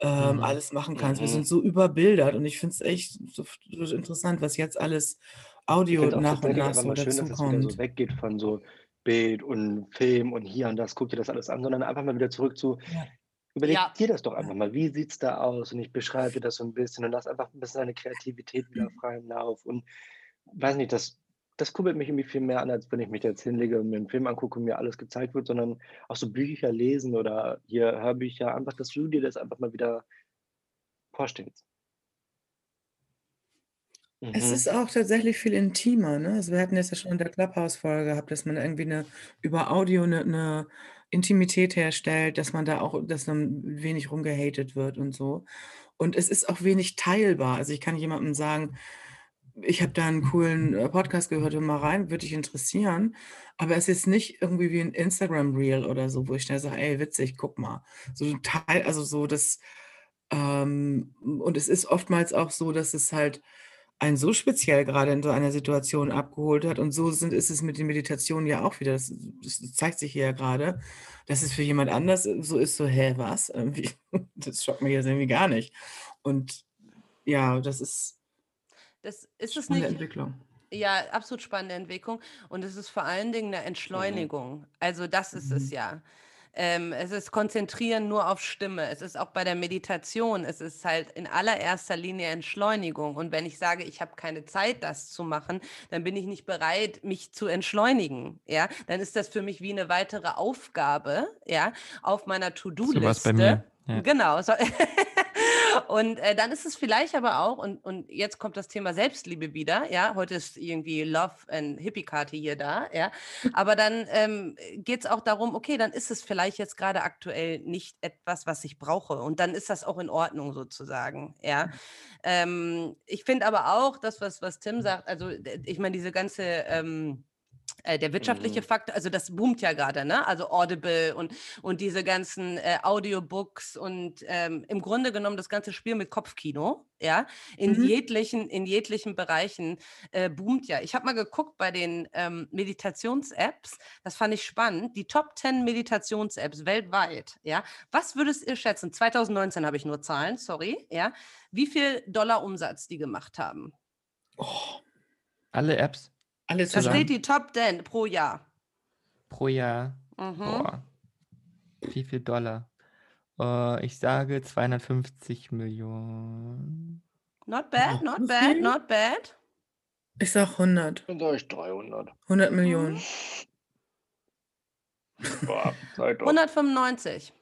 ähm, Mhm. alles machen kannst. Wir Mhm. sind so überbildert und ich finde es echt so, so interessant, was jetzt alles Audio nach und nach so mal schön, dass es wieder so weggeht von so Bild und Film und hier und das, guck dir das alles an, sondern einfach mal wieder zurück zu, Ja. Überleg Ja. dir das doch einfach mal, wie sieht's da aus? Und ich beschreibe dir das so ein bisschen und lass einfach ein bisschen deine Kreativität wieder Mhm. freien Lauf. Und weiß nicht, das, das kurbelt mich irgendwie viel mehr an, als wenn ich mich jetzt hinlege und mir einen Film angucke und mir alles gezeigt wird, sondern auch so Bücher lesen oder hier Hörbücher, einfach, dass du dir das einfach mal wieder vorstellst. Es Mhm. ist auch tatsächlich viel intimer, ne? Also, wir hatten das ja schon in der Clubhouse-Folge gehabt, dass man irgendwie 'ne über Audio 'ne 'ne Intimität herstellt, dass man da auch dass dann wenig rumgehatet wird und so. Und es ist auch wenig teilbar. Also, ich kann jemandem sagen: „Ich habe da 'n coolen, äh, Podcast gehört, hör mal rein, würde dich interessieren.“ Aber es ist nicht irgendwie wie 'n Instagram-Reel oder so, wo ich schnell sage: „Ey, witzig, guck mal.“ So 'n Teil also, so das ähm, und es ist oftmals auch so, dass es halt einen so speziell grade in so einer Situation abgeholt hat und so sind ist es mit den Meditationen ja auch wieder. Das das zeigt sich hier ja grade, dass es für jemand anders so ist, so: „Hä, was? Irgendwie das schockt mich jetzt irgendwie gar nicht.“ Und ja, das ist Das ist es spannende nicht Entwicklung. ja, absolut spannende Entwicklung und es ist vor allen Dingen 'ne Mhm. Entschleunigung. Also, das ist es Mhm. ja. Ähm, es ist Konzentrieren nur auf Stimme. Es ist auch bei der Meditation es ist halt in allererster Linie Entschleunigung. Und wenn ich sage, ich habe keine Zeit, das zu machen, dann bin ich nicht bereit, mich zu entschleunigen, ja? Dann ist das für mich wie 'ne weitere Aufgabe, ja, auf meiner So war's bei To-do-Liste. mir, ja. Genau, so und, äh, dann ist es vielleicht aber auch und und jetzt kommt das Thema Selbstliebe wieder, ja? Heute ist irgendwie Love and Hippie-Party hier da, ja? Aber dann, ähm, geht's auch darum, okay, dann ist es vielleicht jetzt grade aktuell nicht etwas, was ich brauche und dann ist das auch in Ordnung sozusagen, ja? Ähm, ich finde aber auch das, was was Tim sagt, also, ich meine, diese ganze, ähm äh, der wirtschaftliche Mhm. Faktor also, das boomt ja grade, ne? Also, Audible und und diese ganzen, äh, Audiobooks und, ähm, im Grunde genommen das ganze Spiel mit Kopfkino, ja? In Mhm. jeglichen in jeglichen Bereichen, äh, boomt ja. Ich habe mal geguckt bei den, ähm, Meditations-Apps, das fand ich spannend, die Top 10 Meditations-Apps weltweit, ja? Was würdest ihr schätzen? 2019 habe ich nur Zahlen, sorry, ja? Wie viel Dollar Umsatz die gemacht haben? Oh. Alle Apps Alle Da steht zusammen? die Top 10 pro Jahr. pro Jahr. Mhm. Boah. Wie viel Dollar? Äh, ich sage 250.000.000. Not bad, Boah, not bad, viel? not bad. Ich sage 100. Dann sage ich 300. 100.000.000. Mhm. Boah, sei doch. 195.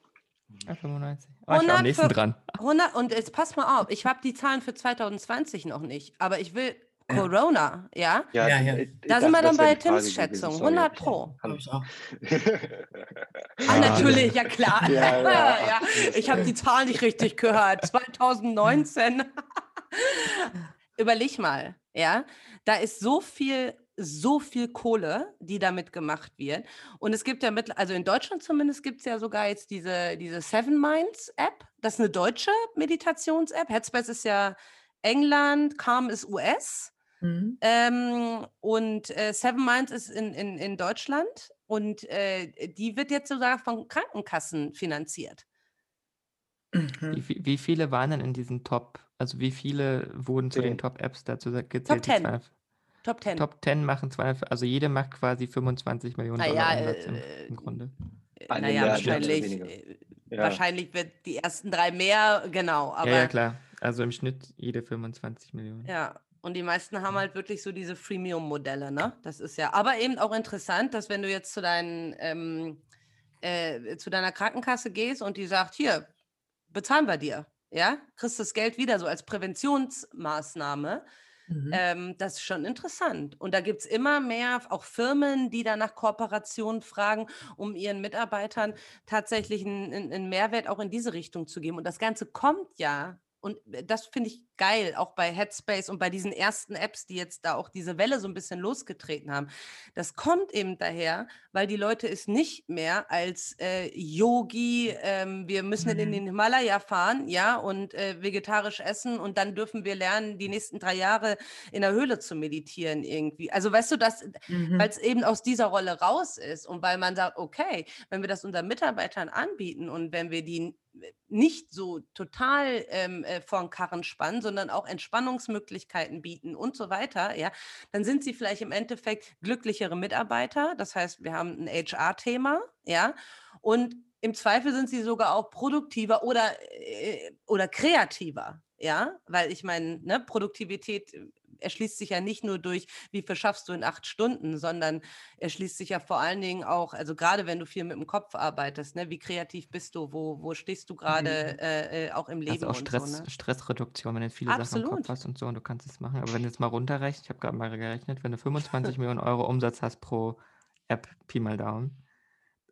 Ah, 95. Oh, ich war am 100 nächsten dran. 100 und jetzt pass mal auf, ich habe die Zahlen für 2020 noch nicht, aber ich will. Corona, ja? Ja, Ja, ja. Da sind wir dann bei Tims Schätzung, sorry. 100 pro. Hab Glaube ich auch. Ah, natürlich, ja klar. Ja, ja. ja, ich habe die Zahl nicht richtig gehört. 2019. Überleg mal, ja? Da ist so viel so viel Kohle, die damit gemacht wird. Und es gibt ja mittler also, in Deutschland zumindest gibt's ja sogar jetzt diese diese Seven Minds App. Das ist 'ne deutsche Meditations-App. Headspace ist ja England, Calm ist US. Mhm. Ähm, und, äh, Seven Minds ist in in in Deutschland und, äh, die wird jetzt sogar von Krankenkassen finanziert. Wie Mhm. vi wie viele waren denn in diesen Top also, wie viele wurden zu den 10. Top-Apps dazu Top gezählt, die 10. 200 Top 10. Top 10 machen 200 also, jede macht quasi 25.000.000 Na Dollar ja, Umsatz im äh, im Grunde. äh, Eine na ja, Milliarde, ja, wahrscheinlich äh, Ja. wahrscheinlich wird die ersten 3 mehr, genau, Ja, ja, aber klar. Also, im Schnitt jede 25.000.000. ja, und die meisten haben halt wirklich so diese Freemium-Modelle, ne? Das ist ja aber eben auch interessant, dass wenn du jetzt zu deinen, ähm, äh zu deiner Krankenkasse gehst und die sagt: „Hier, bezahlen wir dir“, ja? Kriegst das Geld wieder so als Präventionsmaßnahme. Mhm. Ähm, das ist schon interessant. Und da gibt's immer mehr auch Firmen, die da nach Kooperationen fragen, um ihren Mitarbeitern tatsächlich 'n 'n 'n Mehrwert auch in diese Richtung zu geben. Und das Ganze kommt ja und äh, das finde ich geil, auch bei Headspace und bei diesen ersten Apps, die jetzt da auch diese Welle so ein bisschen losgetreten haben. Das kommt eben daher, weil die Leute es nicht mehr als äh, Yogi, ähm, wir müssen mhm. in den Himalaya fahren, ja, und äh, vegetarisch essen und dann dürfen wir lernen, die nächsten drei Jahre in der Höhle zu meditieren irgendwie. Also weißt du, dass, mhm. weil es eben aus dieser Rolle raus ist und weil man sagt, okay, wenn wir das unseren Mitarbeitern anbieten und wenn wir die nicht so total ähm, äh, vor den Karren spannen, sondern auch Entspannungsmöglichkeiten bieten und so weiter, ja, dann sind sie vielleicht im Endeffekt glücklichere Mitarbeiter. Das heißt, wir haben ein HR-Thema, ja, und im Zweifel sind sie sogar auch produktiver oder, äh, oder kreativer, ja, weil ich meine, ne, Produktivität erschließt sich ja nicht nur durch, wie viel schaffst du in acht Stunden, sondern erschließt sich ja vor allen Dingen auch, also gerade wenn du viel mit dem Kopf arbeitest, ne, wie kreativ bist du, wo, wo stehst du gerade mhm. äh, äh auch im Leben? Also auch Stress, so, ne? Stressreduktion, wenn du viele Absolut. Sachen im Kopf hast und so und du kannst es machen. Aber wenn du jetzt mal runterrechnest, ich habe gerade mal gerechnet, wenn du 25 Millionen Euro Umsatz hast pro App, Pi mal Daumen,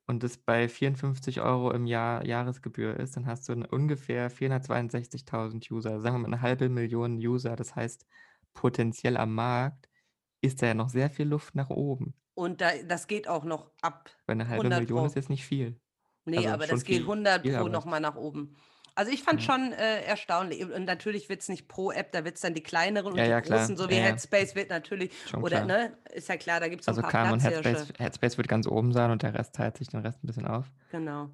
und das bei 54 Euro im Jahr Jahresgebühr ist, dann hast du ungefähr 462.000 User, sagen wir mal eine halbe Million User. Das heißt, potenziell am Markt ist da ja noch sehr viel Luft nach oben. Und da, das geht auch noch ab. Weil eine halbe Million Pro. ist jetzt nicht viel. Nee, also aber das geht 100 viel, Pro nochmal nach oben. Also ich fand ja. schon äh, erstaunlich. Und natürlich wird es nicht pro App, da wird es dann die kleineren und ja, die ja, großen, so wie Headspace wird natürlich, schon oder klar. ne, ist ja klar, da gibt es also ein paar Also Calm und Headspace, Headspace wird ganz oben sein und der Rest teilt sich den Rest ein bisschen auf. Genau.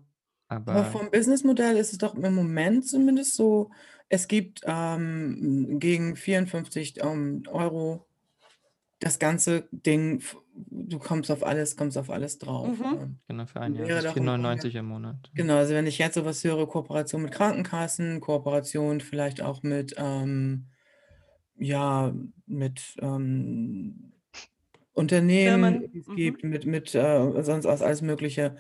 Aber, Aber vom Businessmodell ist es doch im Moment zumindest so, es gibt ähm, gegen 54 ähm, Euro das ganze Ding, du kommst auf alles, kommst auf alles drauf. Mhm. Genau, für ein Jahr. Das ist 4,99 im Monat. Genau, also wenn ich jetzt sowas höre, Kooperation mit Krankenkassen, Kooperation vielleicht auch mit, ähm, ja, mit ähm, Unternehmen, die es mhm. gibt, mit, mit äh, sonst was alles Mögliche.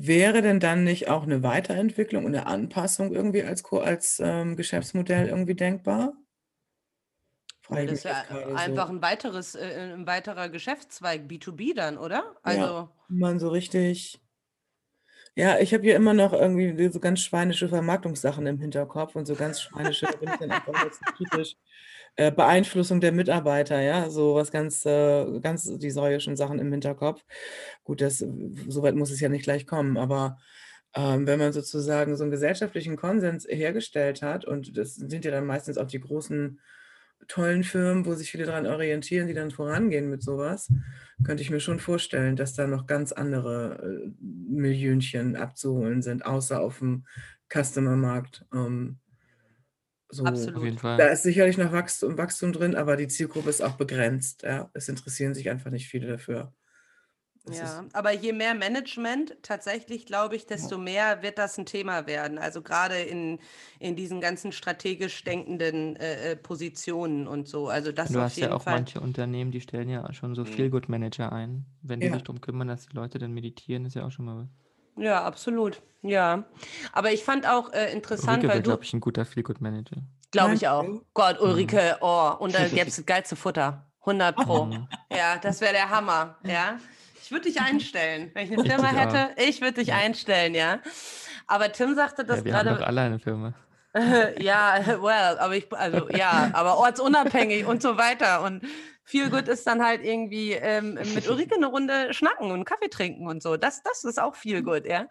Wäre denn dann nicht auch eine Weiterentwicklung und eine Anpassung irgendwie als, als ähm, Geschäftsmodell irgendwie denkbar? Frage das ist ja einfach so. ein weiteres, äh, ein weiterer Geschäftszweig, B2B dann, oder? Also. Ja, man so richtig. Ja, ich habe hier immer noch irgendwie so ganz schweinische Vermarktungssachen im Hinterkopf und so ganz schweinische, bin äh, Beeinflussung der Mitarbeiter, ja, so was ganz, äh, ganz die säuischen Sachen im Hinterkopf. Gut, das, so weit muss es ja nicht gleich kommen, aber ähm, wenn man sozusagen so einen gesellschaftlichen Konsens hergestellt hat, und das sind ja dann meistens auch die großen, tollen Firmen, wo sich viele daran orientieren, die dann vorangehen mit sowas, könnte ich mir schon vorstellen, dass da noch ganz andere äh, Millionchen abzuholen sind, außer auf dem Customer-Markt. Ähm, so, Absolut. Auf jeden Fall. Da ist sicherlich noch Wachstum, Wachstum drin, aber die Zielgruppe ist auch begrenzt. Ja. Es interessieren sich einfach nicht viele dafür. Das ja, aber je mehr Management tatsächlich, glaube ich, desto mehr wird das ein Thema werden. Also gerade in, in diesen ganzen strategisch denkenden äh, äh Positionen und so. Also das du hast ja auch Fall. manche Unternehmen, die stellen ja schon so mhm. Feel-Good-Manager ein. Wenn die ja. sich darum kümmern, dass die Leute dann meditieren, ist ja auch schon mal was. Ja, absolut. Ja. Aber ich fand auch äh, interessant, Ulrike weil du. glaube ich, ein guter Feel-Good-Manager. Glaube ich auch. Gott, Ulrike, mhm. oh, und da gäbe es das geilste Futter. 100 Pro. Mhm. Ja, das wäre der Hammer. Ja. Ich würde dich einstellen. Wenn ich eine Firma ich hätte, ich würde dich einstellen, ja. Aber Tim sagte das ja, wir gerade. Haben doch alle eine Firma. ja, well, aber ich, also ja, aber ortsunabhängig und so weiter. Und viel gut ist dann halt irgendwie ähm, mit Ulrike eine Runde schnacken und Kaffee trinken und so. Das, das ist auch viel gut, ja.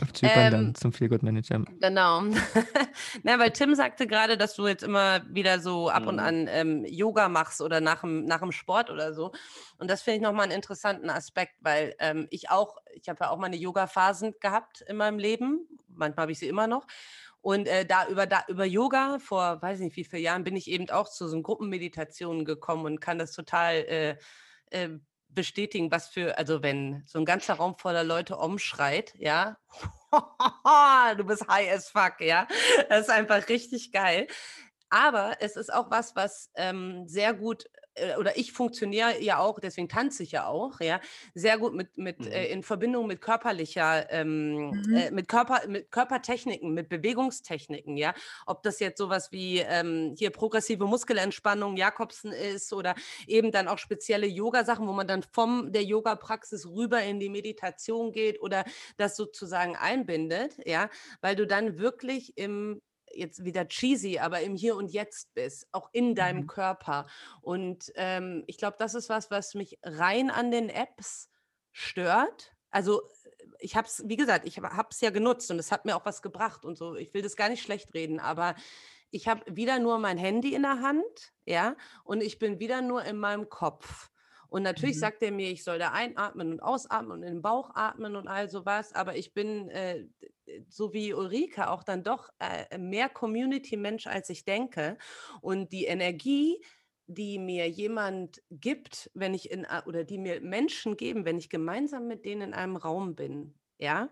Auf Zypern ähm, dann zum viel gut Manager. Genau. Na, weil Tim sagte gerade, dass du jetzt immer wieder so ab und mhm. an ähm, Yoga machst oder nach dem, nach dem Sport oder so. Und das finde ich nochmal einen interessanten Aspekt, weil ähm, ich auch, ich habe ja auch meine Yoga-Phasen gehabt in meinem Leben. Manchmal habe ich sie immer noch. Und äh, da über, da über Yoga vor, weiß nicht wie viele Jahren, bin ich eben auch zu so Gruppenmeditationen gekommen und kann das total äh, äh, bestätigen, was für, also wenn so ein ganzer Raum voller Leute umschreit, ja, du bist high as fuck, ja, das ist einfach richtig geil. Aber es ist auch was, was ähm, sehr gut oder ich funktioniere ja auch, deswegen tanze ich ja auch, ja, sehr gut mit, mit mhm. äh, in Verbindung mit körperlicher, ähm, mhm. äh, mit Körper, mit Körpertechniken, mit Bewegungstechniken, ja. Ob das jetzt sowas wie ähm, hier progressive Muskelentspannung, Jakobsen ist oder eben dann auch spezielle Yoga-Sachen, wo man dann vom der Yoga-Praxis rüber in die Meditation geht oder das sozusagen einbindet, ja, weil du dann wirklich im jetzt wieder cheesy, aber im Hier und Jetzt bist, auch in deinem Mhm. Körper. Und ähm, ich glaube, das ist was, was mich rein an den Apps stört. Also ich habe es, wie gesagt, ich habe es ja genutzt und es hat mir auch was gebracht und so. Ich will das gar nicht schlecht reden, aber ich habe wieder nur mein Handy in der Hand, ja, und ich bin wieder nur in meinem Kopf. Und natürlich Mhm. sagt er mir, ich soll da einatmen und ausatmen und in den Bauch atmen und all sowas, aber ich bin, äh, so wie Ulrike, auch dann doch äh, mehr Community-Mensch, als ich denke. Und die Energie, die mir jemand gibt, wenn ich in, oder die mir Menschen geben, wenn ich gemeinsam mit denen in einem Raum bin, ja,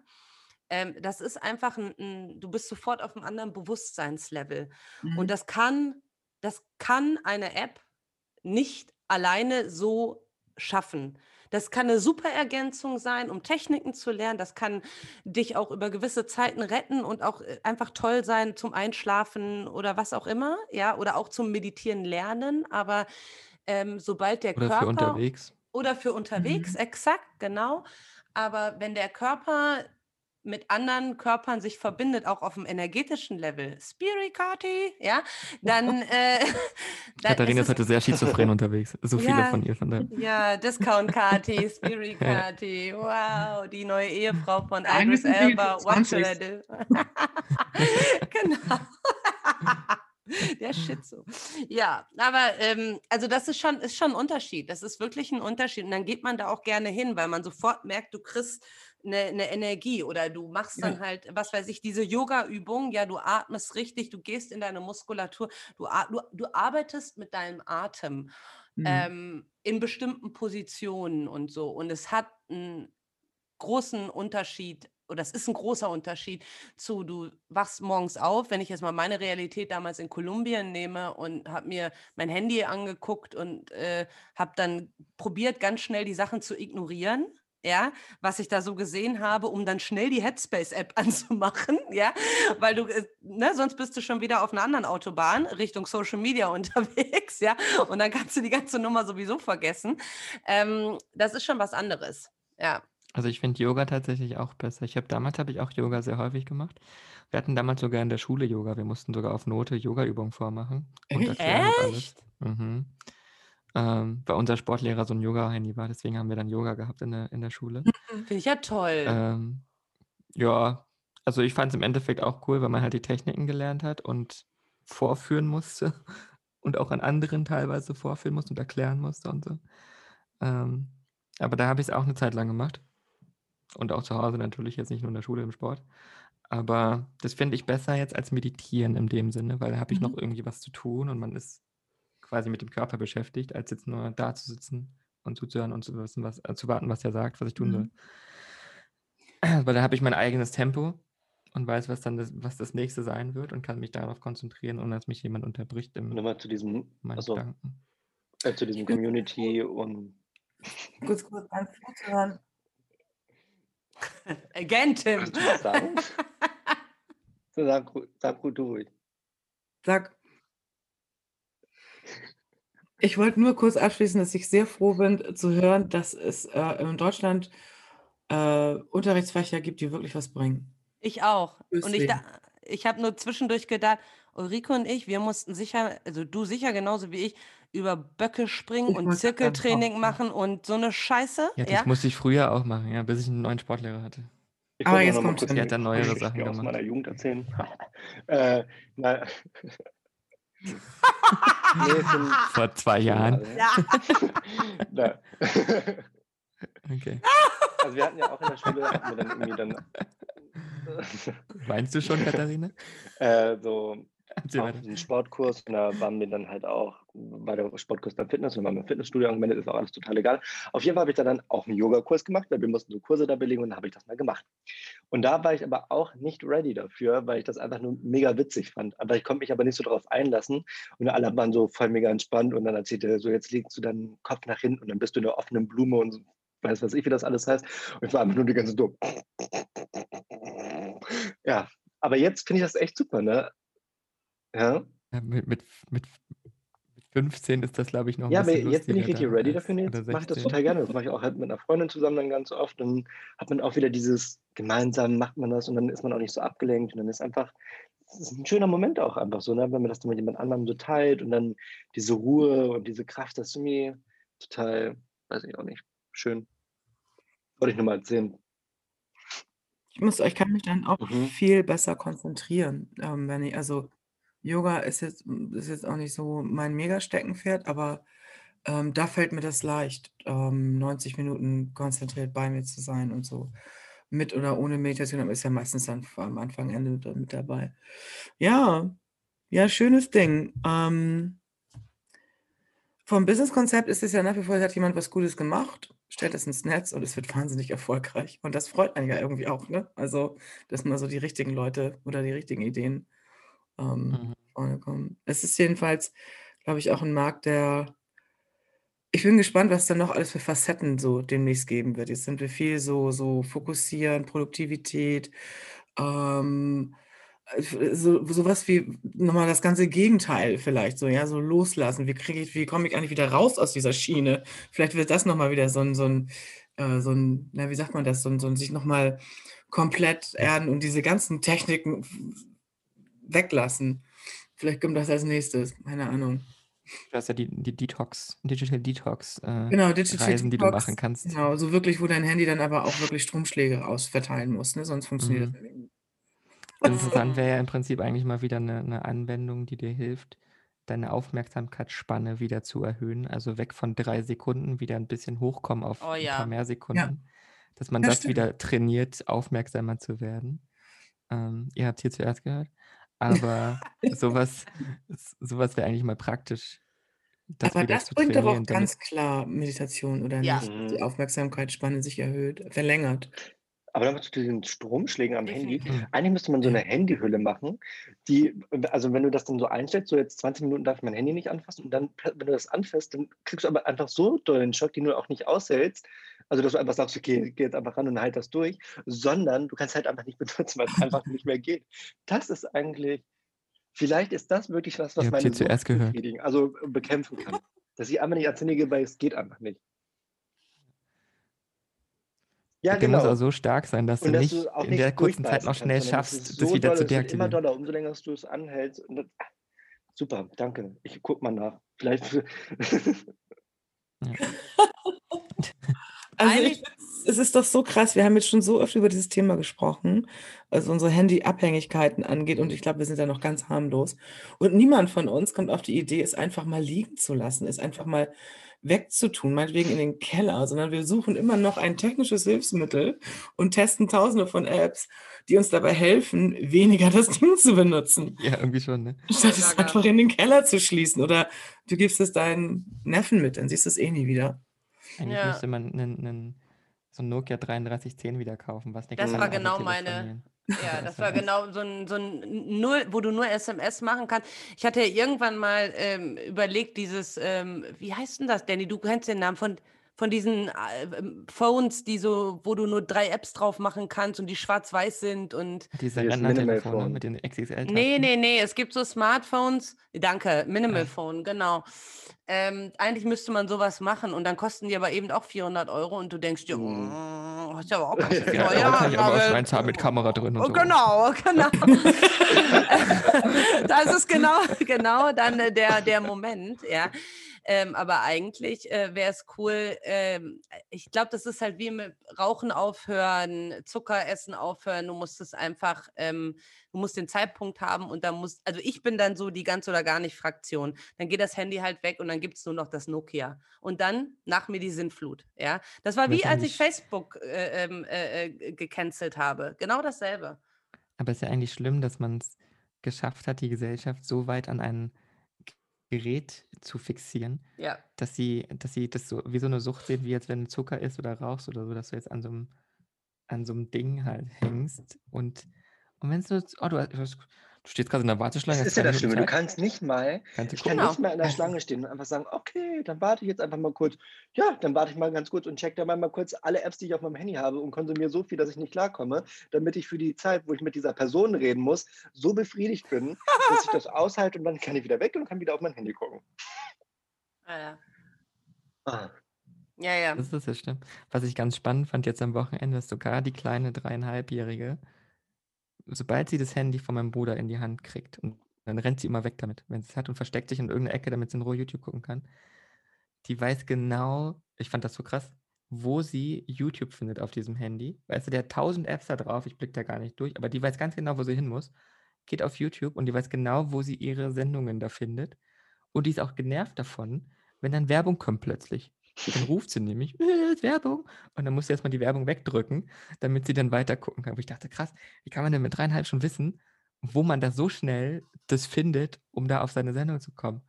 ähm, das ist einfach ein, ein, du bist sofort auf einem anderen Bewusstseinslevel. Und Mhm. das kann, das kann eine App nicht alleine so schaffen. Das kann eine super Ergänzung sein, um Techniken zu lernen. Das kann dich auch über gewisse Zeiten retten und auch äh, einfach toll sein zum Einschlafen oder was auch immer, ja, oder auch zum Meditieren lernen. Aber ähm, sobald der Oder für Körper unterwegs. oder für unterwegs, Mhm. exakt, genau. Aber wenn der Körper mit anderen Körpern sich verbindet, auch auf dem energetischen Level, Spirikati, ja, dann, äh, dann Katharina ist heute sehr schizophren unterwegs. So viele ja, von ihr von der. ja, Discount Kati, Spirit Kati, wow, die neue Ehefrau von Idris wir Elba, what should I 20. do? genau. Der Schizo. Ja, aber ähm, also das ist schon, ist schon ein Unterschied. Das ist wirklich ein Unterschied. Und dann geht man da auch gerne hin, weil man sofort merkt, du kriegst eine, eine Energie oder du machst Ja. dann halt, was weiß ich, diese Yoga-Übung, ja, du atmest richtig, du gehst in deine Muskulatur, du, du, du arbeitest mit deinem Atem Mhm. ähm, in bestimmten Positionen und so. Und es hat einen großen Unterschied, oder es ist ein großer Unterschied zu, du wachst morgens auf, wenn ich jetzt mal meine Realität damals in Kolumbien nehme und habe mir mein Handy angeguckt und äh, habe dann probiert, ganz schnell die Sachen zu ignorieren. Ja, was ich da so gesehen habe, um dann schnell die Headspace-App anzumachen, ja, weil du, äh, ne, sonst bist du schon wieder auf einer anderen Autobahn Richtung Social Media unterwegs, ja, und dann kannst du die ganze Nummer sowieso vergessen. Ähm, das ist schon was anderes, ja. Also ich finde Yoga tatsächlich auch besser. Ich habe damals habe ich auch Yoga sehr häufig gemacht. Wir hatten damals sogar in der Schule Yoga. Wir mussten sogar auf Note Yoga-Übungen vormachen und Echt? erklären und alles. Echt? Mhm. Ähm, weil unser Sportlehrer so ein Yoga-Handy war, deswegen haben wir dann Yoga gehabt in der, in der Schule. Finde ich ja toll. Ähm, ja, also ich fand es im Endeffekt auch cool, weil man halt die Techniken gelernt hat und vorführen musste und auch an anderen teilweise vorführen musste und erklären musste und so. Ähm, aber da habe ich es auch eine Zeit lang gemacht. Und auch zu Hause natürlich, jetzt nicht nur in der Schule, im Sport. Aber das finde ich besser jetzt als meditieren in dem Sinne, weil da habe ich noch Mhm. irgendwie was zu tun und man ist quasi mit dem Körper beschäftigt, als jetzt nur da zu sitzen und zuzuhören und zu wissen, was, äh, zu warten, was er sagt, was ich tun soll. Mhm. Weil da habe ich mein eigenes Tempo und weiß, was dann das, was das nächste sein wird und kann mich darauf konzentrieren, ohne dass mich jemand unterbricht in nochmal zu diesem, also Gedanken. äh, zu diesem Community und kurz, kurz anzuhören. Again, Tim. So, sag, sag ruhig du ruhig. Sag. Ich wollte nur kurz abschließen, dass ich sehr froh bin zu hören, dass es äh, in Deutschland äh, Unterrichtsfächer gibt, die wirklich was bringen. Ich auch. Fürs Und ich, da, ich habe nur zwischendurch gedacht, Ulrike und ich, wir mussten sicher, also du sicher genauso wie ich, über Böcke springen Ich und Zirkeltraining machen und so eine Scheiße. Ja, das Ja, musste ich früher auch machen, ja, bis ich einen neuen Sportlehrer hatte. Ich Aber wollte jetzt kommt. Der hat dann neuere Sachen aus gemacht. meiner Jugend erzählen. äh, na, nee, sind Vor zwei Jahren. Ja. Okay. Also wir hatten ja auch in der Schule, hatten wir dann irgendwie dann Meinst du schon, Katharina? äh, so Weiter. einen Sportkurs und da waren wir dann halt auch, war der Sportkurs beim Fitness und waren im Fitnessstudio angemeldet, ist auch alles total egal. Auf jeden Fall habe ich da dann auch einen Yogakurs gemacht, weil wir mussten so Kurse da belegen und dann habe ich das mal gemacht. Und da war ich aber auch nicht ready dafür, weil ich das einfach nur mega witzig fand. Aber ich konnte mich aber nicht so darauf einlassen und alle waren so voll mega entspannt und dann erzählte er so, jetzt legst du deinen Kopf nach hinten und dann bist du in der offenen Blume und so, weiß was ich, wie das alles heißt. Und ich war einfach nur die ganze so. Ja, aber jetzt finde ich das echt super, ne? Ja. Ja, mit, mit, mit 15 ist das, glaube ich, noch ein Ja, aber bisschen jetzt bin ich richtig ready dafür. Jetzt mache ich das 16. total gerne. Das mache ich auch halt mit einer Freundin zusammen dann ganz oft. Dann hat man auch wieder dieses gemeinsam macht man das und dann ist man auch nicht so abgelenkt und dann ist einfach es ist ein schöner Moment auch einfach so, ne? wenn man das dann mit jemand anderem so teilt und dann diese Ruhe und diese Kraft, das ist irgendwie total, weiß ich auch nicht, schön. Wollte ich nur mal erzählen. Ich muss ich kann mich dann auch Mhm. viel besser konzentrieren, ähm, wenn ich also, Yoga ist jetzt ist jetzt auch nicht so mein Mega-Steckenpferd, aber, ähm, da fällt mir das leicht, ähm, 90 Minuten konzentriert bei mir zu sein und so. Mit oder ohne Meditation, aber ist ja meistens dann am Anfang, Ende mit dabei. Ja, ja, schönes Ding. Ähm vom Businesskonzept ist es ja nach wie vor, hat jemand was Gutes gemacht, stellt es ins Netz und es wird wahnsinnig erfolgreich. Und das freut einen ja irgendwie auch, ne? Also, dass mal so die richtigen Leute oder die richtigen Ideen, ähm, Mhm. vorne kommen. Es ist jedenfalls, glaube ich, auch 'n Markt, der ich bin gespannt, was da noch alles für Facetten so demnächst geben wird. Jetzt sind wir viel so so fokussieren, Produktivität, ähm, äh, so so was wie noch mal das ganze Gegenteil vielleicht so, ja, so loslassen. Wie kriege ich wie komme ich eigentlich wieder raus aus dieser Schiene? Vielleicht wird das noch mal wieder so 'n so 'n äh, so 'n na, wie sagt man das? So 'n so 'n sich noch mal komplett erden und diese ganzen Techniken weglassen. Vielleicht kommt das als Nächstes, keine Ahnung. Du hast ja die die Detox Digital Detox, äh, Genau, Digital Reisen, die du Detox, machen kannst. genau, so wirklich, wo dein Handy dann aber auch wirklich Stromschläge aus verteilen muss, ne? Sonst funktioniert Mhm. das nicht. Interessant wäre ja im Prinzip eigentlich mal wieder 'ne 'ne Anwendung, die dir hilft, deine Aufmerksamkeitsspanne wieder zu erhöhen. Also, weg von 3 Sekunden, wieder 'n bisschen hochkommen auf Oh 'n paar ja. mehr Ja. Sekunden, dass man Ja, das stimmt. wieder trainiert, aufmerksamer zu werden. Ähm, ihr habt's hier zuerst gehört. Aber so was s so was wäre eigentlich mal praktisch, das Aber das bringt doch auch ganz klar Meditation, oder Ja. nicht? Die Mhm. Aufmerksamkeitsspanne sich erhöht verlängert. Aber nochmal zu diesen Stromschlägen am Handy. Definitiv. Mhm. Eigentlich müsste man so Ja. 'ne Handyhülle machen, die also, wenn du das dann so einstellst, so jetzt 20 Minuten darf ich mein Handy nicht anfassen und dann, wenn du das anfasst, dann kriegst du aber einfach so doll den Schock, den du auch nicht aushältst. Also, dass du einfach sagst: „Okay, gehe jetzt einfach ran und halte das durch“, sondern du kannst halt einfach nicht benutzen, weil's einfach nicht mehr geht. Das ist eigentlich vielleicht ist das wirklich was, was meine zuerst gehört. befriedigen also, bekämpfen kann. Dass ich einmal nicht gehe, weil es geht einfach nicht. Ja, Der muss auch genau. so stark sein, dass du Und dass nicht du auch in der kurzen Zeit noch schnell kannst, das schaffst, das so wieder doll, zu es wird immer deaktivieren. doller, umso länger du es anhältst und dann ah, super, danke. Ich gucke mal nach. Vielleicht Ja. Also, ich es ist doch so krass. Wir haben jetzt schon so oft über dieses Thema gesprochen, was unsere Handyabhängigkeiten angeht und ich glaube, wir sind da noch ganz harmlos. Und niemand von uns kommt auf die Idee, es einfach mal liegen zu lassen, es einfach mal wegzutun, meinetwegen in den Keller, sondern wir suchen immer noch ein technisches Hilfsmittel und testen Tausende von Apps, die uns dabei helfen, weniger das Ding zu benutzen. Ja, irgendwie schon, ne? Statt es einfach in den Keller zu schließen oder du gibst es deinen Neffen mit, dann siehst du es eh nie wieder. Eigentlich Ja. müsste man 'nen 'nen so 'n Nokia 3310 wieder kaufen, was nix Das war genau meine. Ja, das war genau so 'n so 'n null wo du nur SMS machen kannst. Ich hatte ja irgendwann mal, ähm, überlegt, dieses, ähm wie heißt 'n das, Danny? Du kennst den Namen von von diesen, äh, ähm, Phones, die so wo du nur 3 Apps drauf machen kannst und die schwarz-weiß sind und Diese Phone. mit den Ne, XXL-Tasten? ne, ne, es gibt so Smartphones danke, Minimal Ah. Phone, genau. Ähm, eigentlich müsste man so was machen und dann kosten die aber eben auch 400 € und du denkst dir. „Hm, das ist ja aber auch ganz schön Ja, teuer.“ damit kann ich aber auch aber eins haben mit Kamera drin und Oh, so. genau, genau. Das ist genau genau dann, äh, der der Moment, ja. Ähm, aber eigentlich, äh, wäre es cool ähm, äh, ich glaube, das ist halt wie mit Rauchen aufhören, Zucker essen aufhören. Du musst es einfach ähm, du musst den Zeitpunkt haben und dann musst also, ich bin dann so die ganz oder gar nicht Fraktion. Dann geht das Handy halt weg und dann gibt's nur noch das Nokia. Und dann nach mir die Sintflut, ja? Das war wie, als ich Facebook, äh, ähm, äh, äh, gecancelt habe. Genau dasselbe. aber ist ja eigentlich schlimm, dass man's geschafft hat, die Gesellschaft so weit an ein G Gerät zu fixieren, Ja. dass sie dass sie das so wie so 'ne Sucht sehen, wie jetzt, wenn du Zucker isst oder rauchst oder so, dass du jetzt an so 'm an so 'm Ding halt hängst und und wenn's nur z oh, du du du stehst grade in der Warteschlange, Das ist ja 2 das Schlimme. Du kannst nicht mal Kannst du ich kann nicht mal in der Schlange stehen und einfach sagen: „Okay, dann warte ich jetzt einfach mal kurz. Ja, dann warte ich mal ganz kurz und checke dabei mal kurz alle Apps, die ich auf meinem Handy habe und konsumiere so viel, dass ich nicht klarkomme, damit ich für die Zeit, wo ich mit dieser Person reden muss, so befriedigt bin, dass ich das aushalte und dann kann ich wieder weg und kann wieder auf mein Handy gucken.“ Ja, ja. Ah. Ja, ja. Das ist ja stimmt. Was ich ganz spannend fand jetzt am Wochenende, ist sogar die kleine 3,5-Jährige sobald sie das Handy von meinem Bruder in die Hand kriegt und dann rennt sie immer weg damit, wenn sie es hat und versteckt sich in irgendeiner Ecke, damit sie in Ruhe YouTube gucken kann. Die weiß genau, ich fand das so krass, wo sie YouTube findet auf diesem Handy. Weißt du, der hat tausend Apps da drauf, ich blicke da gar nicht durch, aber die weiß ganz genau, wo sie hin muss. Geht auf YouTube und die weiß genau, wo sie ihre Sendungen da findet. Und die ist auch genervt davon, wenn dann Werbung kommt plötzlich. Dann ruft sie nämlich, äh, Werbung. Und dann muss sie erstmal die Werbung wegdrücken, damit sie dann weiter gucken kann. Wo ich dachte, krass, wie kann man denn mit dreieinhalb schon wissen, wo man da so schnell das findet, um da auf seine Sendung zu kommen?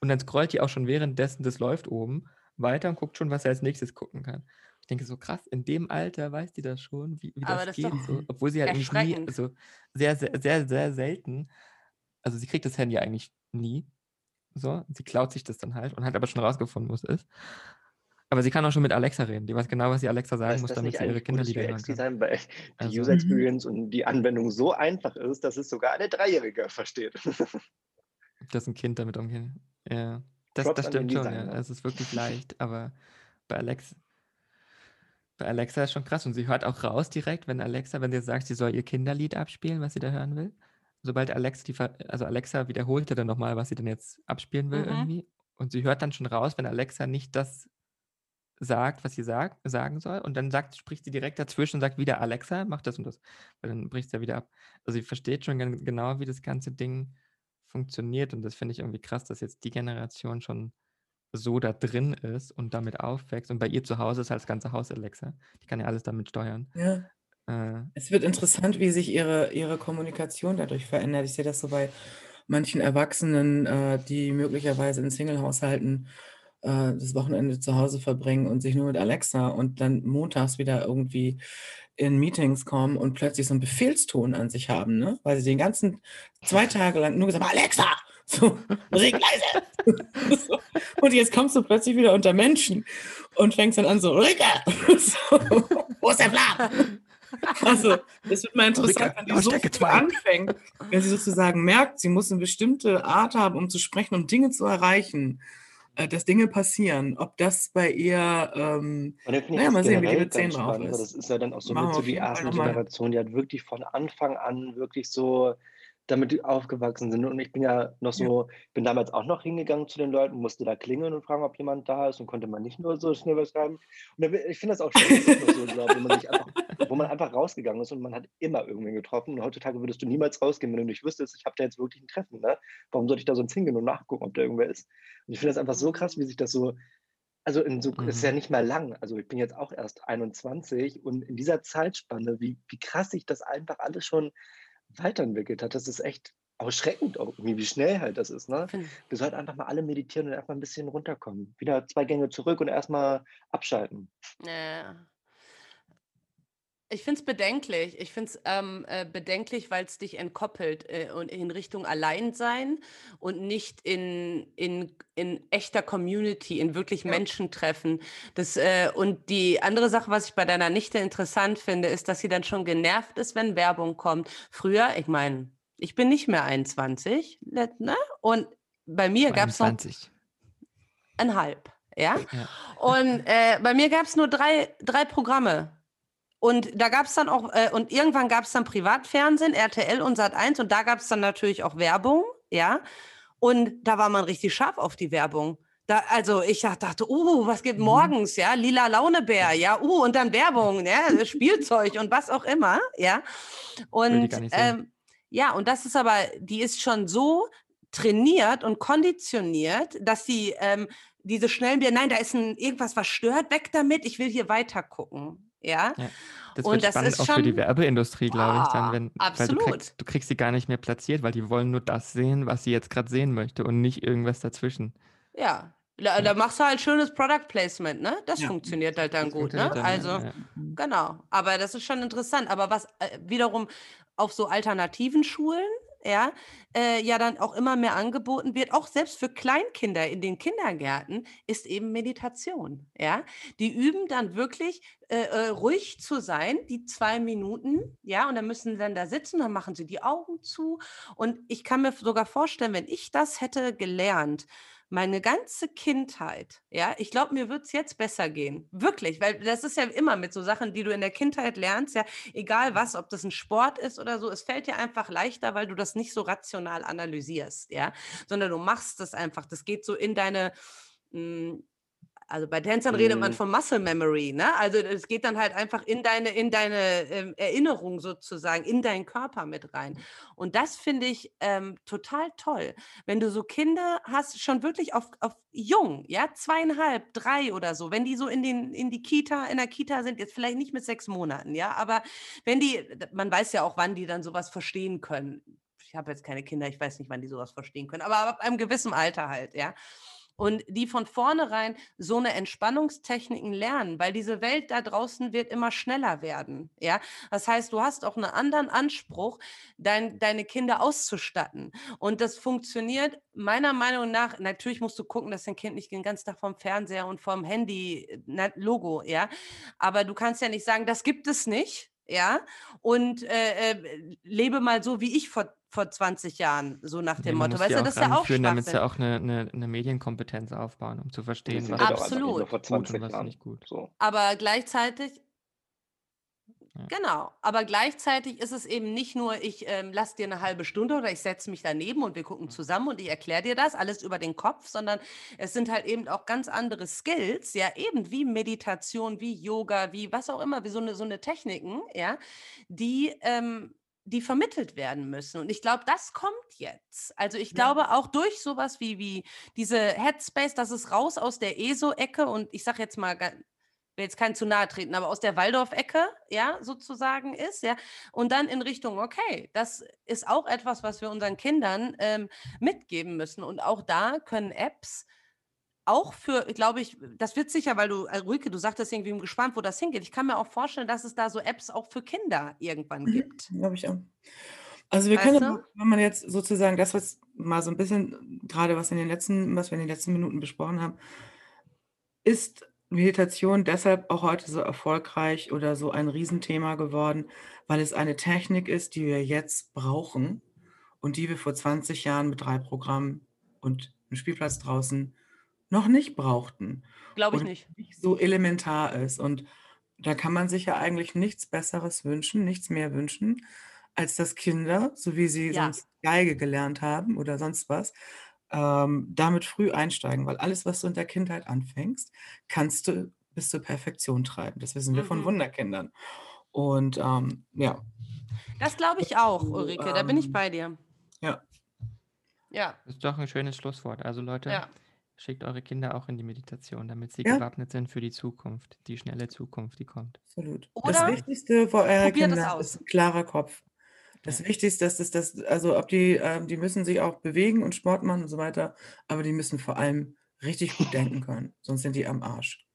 Und dann scrollt die auch schon währenddessen, das läuft oben, weiter und guckt schon, was er als nächstes gucken kann. Ich denke so krass, in dem Alter weiß die das schon, wie, wie das, das geht, so, obwohl sie halt nie, also sehr, sehr, sehr, sehr selten, also sie kriegt das Handy eigentlich nie, so, sie klaut sich das dann halt und hat aber schon rausgefunden, wo es ist. Aber sie kann auch schon mit Alexa reden. Die weiß genau, was sie Alexa sagen muss, damit sie ihre Kinderlieder hören kann. Sein, weil die also, User. Experience und die Anwendung so einfach ist, dass es sogar eine Dreijährige versteht. dass ein Kind damit umgehen. Ja, das, das stimmt schon. Ja. Es ist wirklich leicht, aber bei Alexa, bei Alexa ist schon krass. Und sie hört auch raus direkt, wenn Alexa, wenn sie sagt, sie soll ihr Kinderlied abspielen, was sie da hören will. Sobald Alexa, die, also Alexa wiederholte dann nochmal, was sie denn jetzt abspielen will mhm. irgendwie. Und sie hört dann schon raus, wenn Alexa nicht das sagt, was sie sagt, sagen soll. Und dann sagt, spricht sie direkt dazwischen und sagt wieder, Alexa, mach das und das. Weil dann bricht sie ja wieder ab. Also sie versteht schon genau, wie das ganze Ding funktioniert. Und das finde ich irgendwie krass, dass jetzt die Generation schon so da drin ist und damit aufwächst. Und bei ihr zu Hause ist halt das ganze Haus Alexa. Die kann ja alles damit steuern. Ja. Äh, es wird interessant, wie sich ihre, ihre Kommunikation dadurch verändert. Ich sehe das so bei manchen Erwachsenen, äh, die möglicherweise in Single-Haushalten äh, das Wochenende zu Hause verbringen und sich nur mit Alexa und dann montags wieder irgendwie in Meetings kommen und plötzlich so einen Befehlston an sich haben, ne? weil sie den ganzen zwei Tage lang nur gesagt haben, Alexa, so, Musik leise. so. Und jetzt kommst du plötzlich wieder unter Menschen und fängst dann an so, Rika, so, wo ist der Plan? Also, das wird mal interessant, wenn die so anfängt, wenn sie sozusagen merkt, sie muss eine bestimmte Art haben, um zu sprechen, um Dinge zu erreichen äh, dass Dinge passieren. Ob das bei ihr, ähm, naja, mal sehen, wie die mit 10 drauf ist. Das ist ja dann auch so mit so die erste Generation, die hat wirklich von Anfang an wirklich so damit aufgewachsen sind. Und ich bin ja noch so, ja. bin damals auch noch hingegangen zu den Leuten, musste da klingeln und fragen, ob jemand da ist und konnte man nicht nur so schnell was schreiben. Und ich finde das auch schön, so, glaub, wo, man einfach, wo man einfach rausgegangen ist und man hat immer irgendwen getroffen. Und heutzutage würdest du niemals rausgehen, wenn du nicht wüsstest, ich habe da jetzt wirklich ein Treffen. Ne? Warum sollte ich da sonst hingehen und nachgucken, ob da irgendwer ist? Und ich finde das einfach so krass, wie sich das so also in so, mhm. ist ja nicht mal lang. Also ich bin jetzt auch erst 21 und in dieser Zeitspanne, wie, wie krass sich das einfach alles schon weiterentwickelt hat. Das ist echt erschreckend, wie schnell halt das ist. Ne? Wir sollten einfach mal alle meditieren und erstmal ein bisschen runterkommen. Wieder zwei Gänge zurück und erstmal abschalten. Ja. Ich finde es bedenklich. Ich finde es ähm, äh, bedenklich, weil es dich entkoppelt äh, und in Richtung Alleinsein und nicht in, in, in echter Community, in wirklich ja. Menschen treffen. Das, äh, und die andere Sache, was ich bei deiner Nichte interessant finde, ist, dass sie dann schon genervt ist, wenn Werbung kommt. Früher, ich meine, ich bin nicht mehr 21, ne? Und bei mir gab es noch ein halb. Ja? ja. Und äh, bei mir gab es nur drei, drei Programme und da gab es dann auch, äh, und irgendwann gab es dann Privatfernsehen, RTL und Sat1 und da gab es dann natürlich auch Werbung, ja. Und da war man richtig scharf auf die Werbung. Da, also ich dachte, uh, was gibt mhm. morgens, ja, lila Launebär, ja, uh, und dann Werbung, ja, Spielzeug und was auch immer, ja. Und ähm, ja, und das ist aber, die ist schon so trainiert und konditioniert, dass sie ähm, diese schnellen Bier, nein, da ist ein, irgendwas was stört, weg damit, ich will hier weiter gucken. Ja. ja. Das wird und das spannend auch schon, für die Werbeindustrie, glaube ich, dann, wenn absolut. Du kriegst, du, kriegst, sie gar nicht mehr platziert, weil die wollen nur das sehen, was sie jetzt gerade sehen möchte und nicht irgendwas dazwischen. Ja. Da, da, machst du halt schönes Product Placement, ne? Das ja. funktioniert halt dann das gut, ne? Dann, also, ja. genau. Aber das ist schon interessant. Aber was äh, wiederum auf so alternativen Schulen ja, äh, ja dann auch immer mehr angeboten wird, auch selbst für Kleinkinder in den Kindergärten, ist eben Meditation. Ja, die üben dann wirklich äh, äh, ruhig zu sein, die zwei Minuten, ja, und dann müssen sie dann da sitzen, dann machen sie die Augen zu. Und ich kann mir sogar vorstellen, wenn ich das hätte gelernt, meine ganze Kindheit, ja, ich glaube, mir wird es jetzt besser gehen. Wirklich, weil das ist ja immer mit so Sachen, die du in der Kindheit lernst, ja, egal was, ob das ein Sport ist oder so, es fällt dir einfach leichter, weil du das nicht so rational analysierst, ja, sondern du machst das einfach. Das geht so in deine, hm, also bei Tänzern redet man Mhm. von Muscle Memory, ne? Also es geht dann halt einfach in deine, in deine ähm, Erinnerung sozusagen, in deinen Körper mit rein. Und das finde ich ähm, total toll. Wenn du so Kinder hast, schon wirklich auf, auf jung, ja, zweieinhalb, drei oder so, wenn die so in, den, in die Kita, in der Kita sind, jetzt vielleicht nicht mit sechs Monaten, ja, aber wenn die, man weiß ja auch, wann die dann sowas verstehen können. Ich habe jetzt keine Kinder, ich weiß nicht, wann die sowas verstehen können, aber ab einem gewissen Alter halt, ja und die von vornherein so eine Entspannungstechniken lernen, weil diese Welt da draußen wird immer schneller werden. Ja, das heißt, du hast auch einen anderen Anspruch, dein, deine Kinder auszustatten. Und das funktioniert meiner Meinung nach. Natürlich musst du gucken, dass dein Kind nicht den ganzen Tag vom Fernseher und vom Handy na, Logo, ja. Aber du kannst ja nicht sagen, das gibt es nicht. Ja, und äh, äh, lebe mal so wie ich vor vor 20 Jahren, so nach dem man Motto. muss Weißt du, das ist ja auch ranführen, damit sie Schwachsinn. auch eine, eine, eine Medienkompetenz aufbauen, um zu verstehen, was ja Absolut. nur vor gut 20 und was nicht gut. So. Aber gleichzeitig, Ja. genau, aber gleichzeitig ist es eben nicht nur, ich ähm, lasse dir eine halbe Stunde oder ich setze mich daneben und wir gucken zusammen und ich erkläre dir das, alles über den Kopf, sondern es sind halt eben auch ganz andere Skills, ja, eben wie Meditation, wie Yoga, wie was auch immer, wie so eine, so eine Techniken, ja, die, ähm, die vermittelt werden müssen. Und ich glaube, das kommt jetzt. Also ich glaube auch durch sowas wie, wie diese Headspace, das ist raus aus der ESO-Ecke und ich sage jetzt mal, ga- will jetzt keinen zu nahe treten, aber aus der Waldorf-Ecke, ja, sozusagen ist, ja, und dann in Richtung, okay, das ist auch etwas, was wir unseren Kindern ähm, mitgeben müssen. Und auch da können Apps auch für, glaube ich, das wird sicher, weil du, äh, Rüke, du sagtest irgendwie gespannt, wo das hingeht. Ich kann mir auch vorstellen, dass es da so Apps auch für Kinder irgendwann Mhm, gibt. glaube ich auch. Also wir Weißt können, du? wenn man jetzt sozusagen das, was mal so ein bisschen, gerade was in den letzten, was wir in den letzten Minuten besprochen haben, ist Meditation deshalb auch heute so erfolgreich oder so ein Riesenthema geworden, weil es eine Technik ist, die wir jetzt brauchen und die wir vor 20 Jahren mit drei Programmen und einem Spielplatz draußen noch nicht brauchten Glaube ich nicht. nicht so elementar ist. Und da kann man sich ja eigentlich nichts Besseres wünschen, nichts mehr wünschen, als dass Kinder, so wie sie Ja. sonst Geige gelernt haben oder sonst was, ähm, damit früh einsteigen, weil alles, was du in der Kindheit anfängst, kannst du bis zur Perfektion treiben. Das wissen wir von Mhm. Wunderkindern. Und ähm, ja, Das glaube ich auch, Ulrike. Da bin ich ähm, bei dir. ja, Ja, Das ist doch ein schönes Schlusswort. Also Leute, ja. schickt eure Kinder auch in die Meditation, damit sie Ja. gewappnet sind für die Zukunft, die schnelle Zukunft, die kommt. absolut. Oder das Wichtigste für eure Kinder aus. ist ein klarer Kopf. Das Ja. Wichtigste ist, dass das, also ob die, ähm, die müssen sich auch bewegen und Sport machen und so weiter, aber die müssen vor allem richtig gut denken können, sonst sind die am Arsch.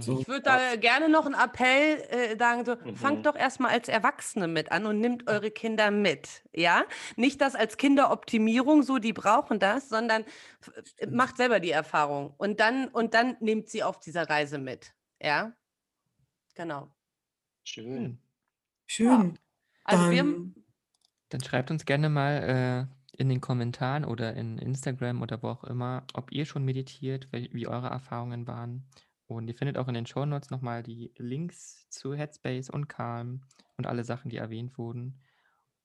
So Ich würde da gerne noch einen Appell äh, sagen, so, Mhm. fangt doch erstmal als Erwachsene mit an und nimmt eure Kinder mit, ja? Nicht das als Kinderoptimierung, so die brauchen das, sondern f- macht selber die Erfahrung und dann und dann nehmt sie auf dieser Reise mit, ja? Genau. Schön. schön. Also wir, Dann, schreibt uns gerne mal äh, in den Kommentaren oder in Instagram oder wo auch immer, ob ihr schon meditiert, wie eure Erfahrungen waren. Und ihr findet auch in den Shownotes nochmal die Links zu Headspace und Calm und alle Sachen, die erwähnt wurden.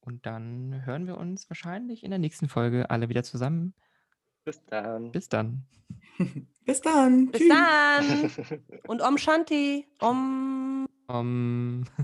Und dann hören wir uns wahrscheinlich in der nächsten Folge alle wieder zusammen. Bis dann. Bis dann. bis dann. bis Tschüss. dann und Om Shanti, Om Um,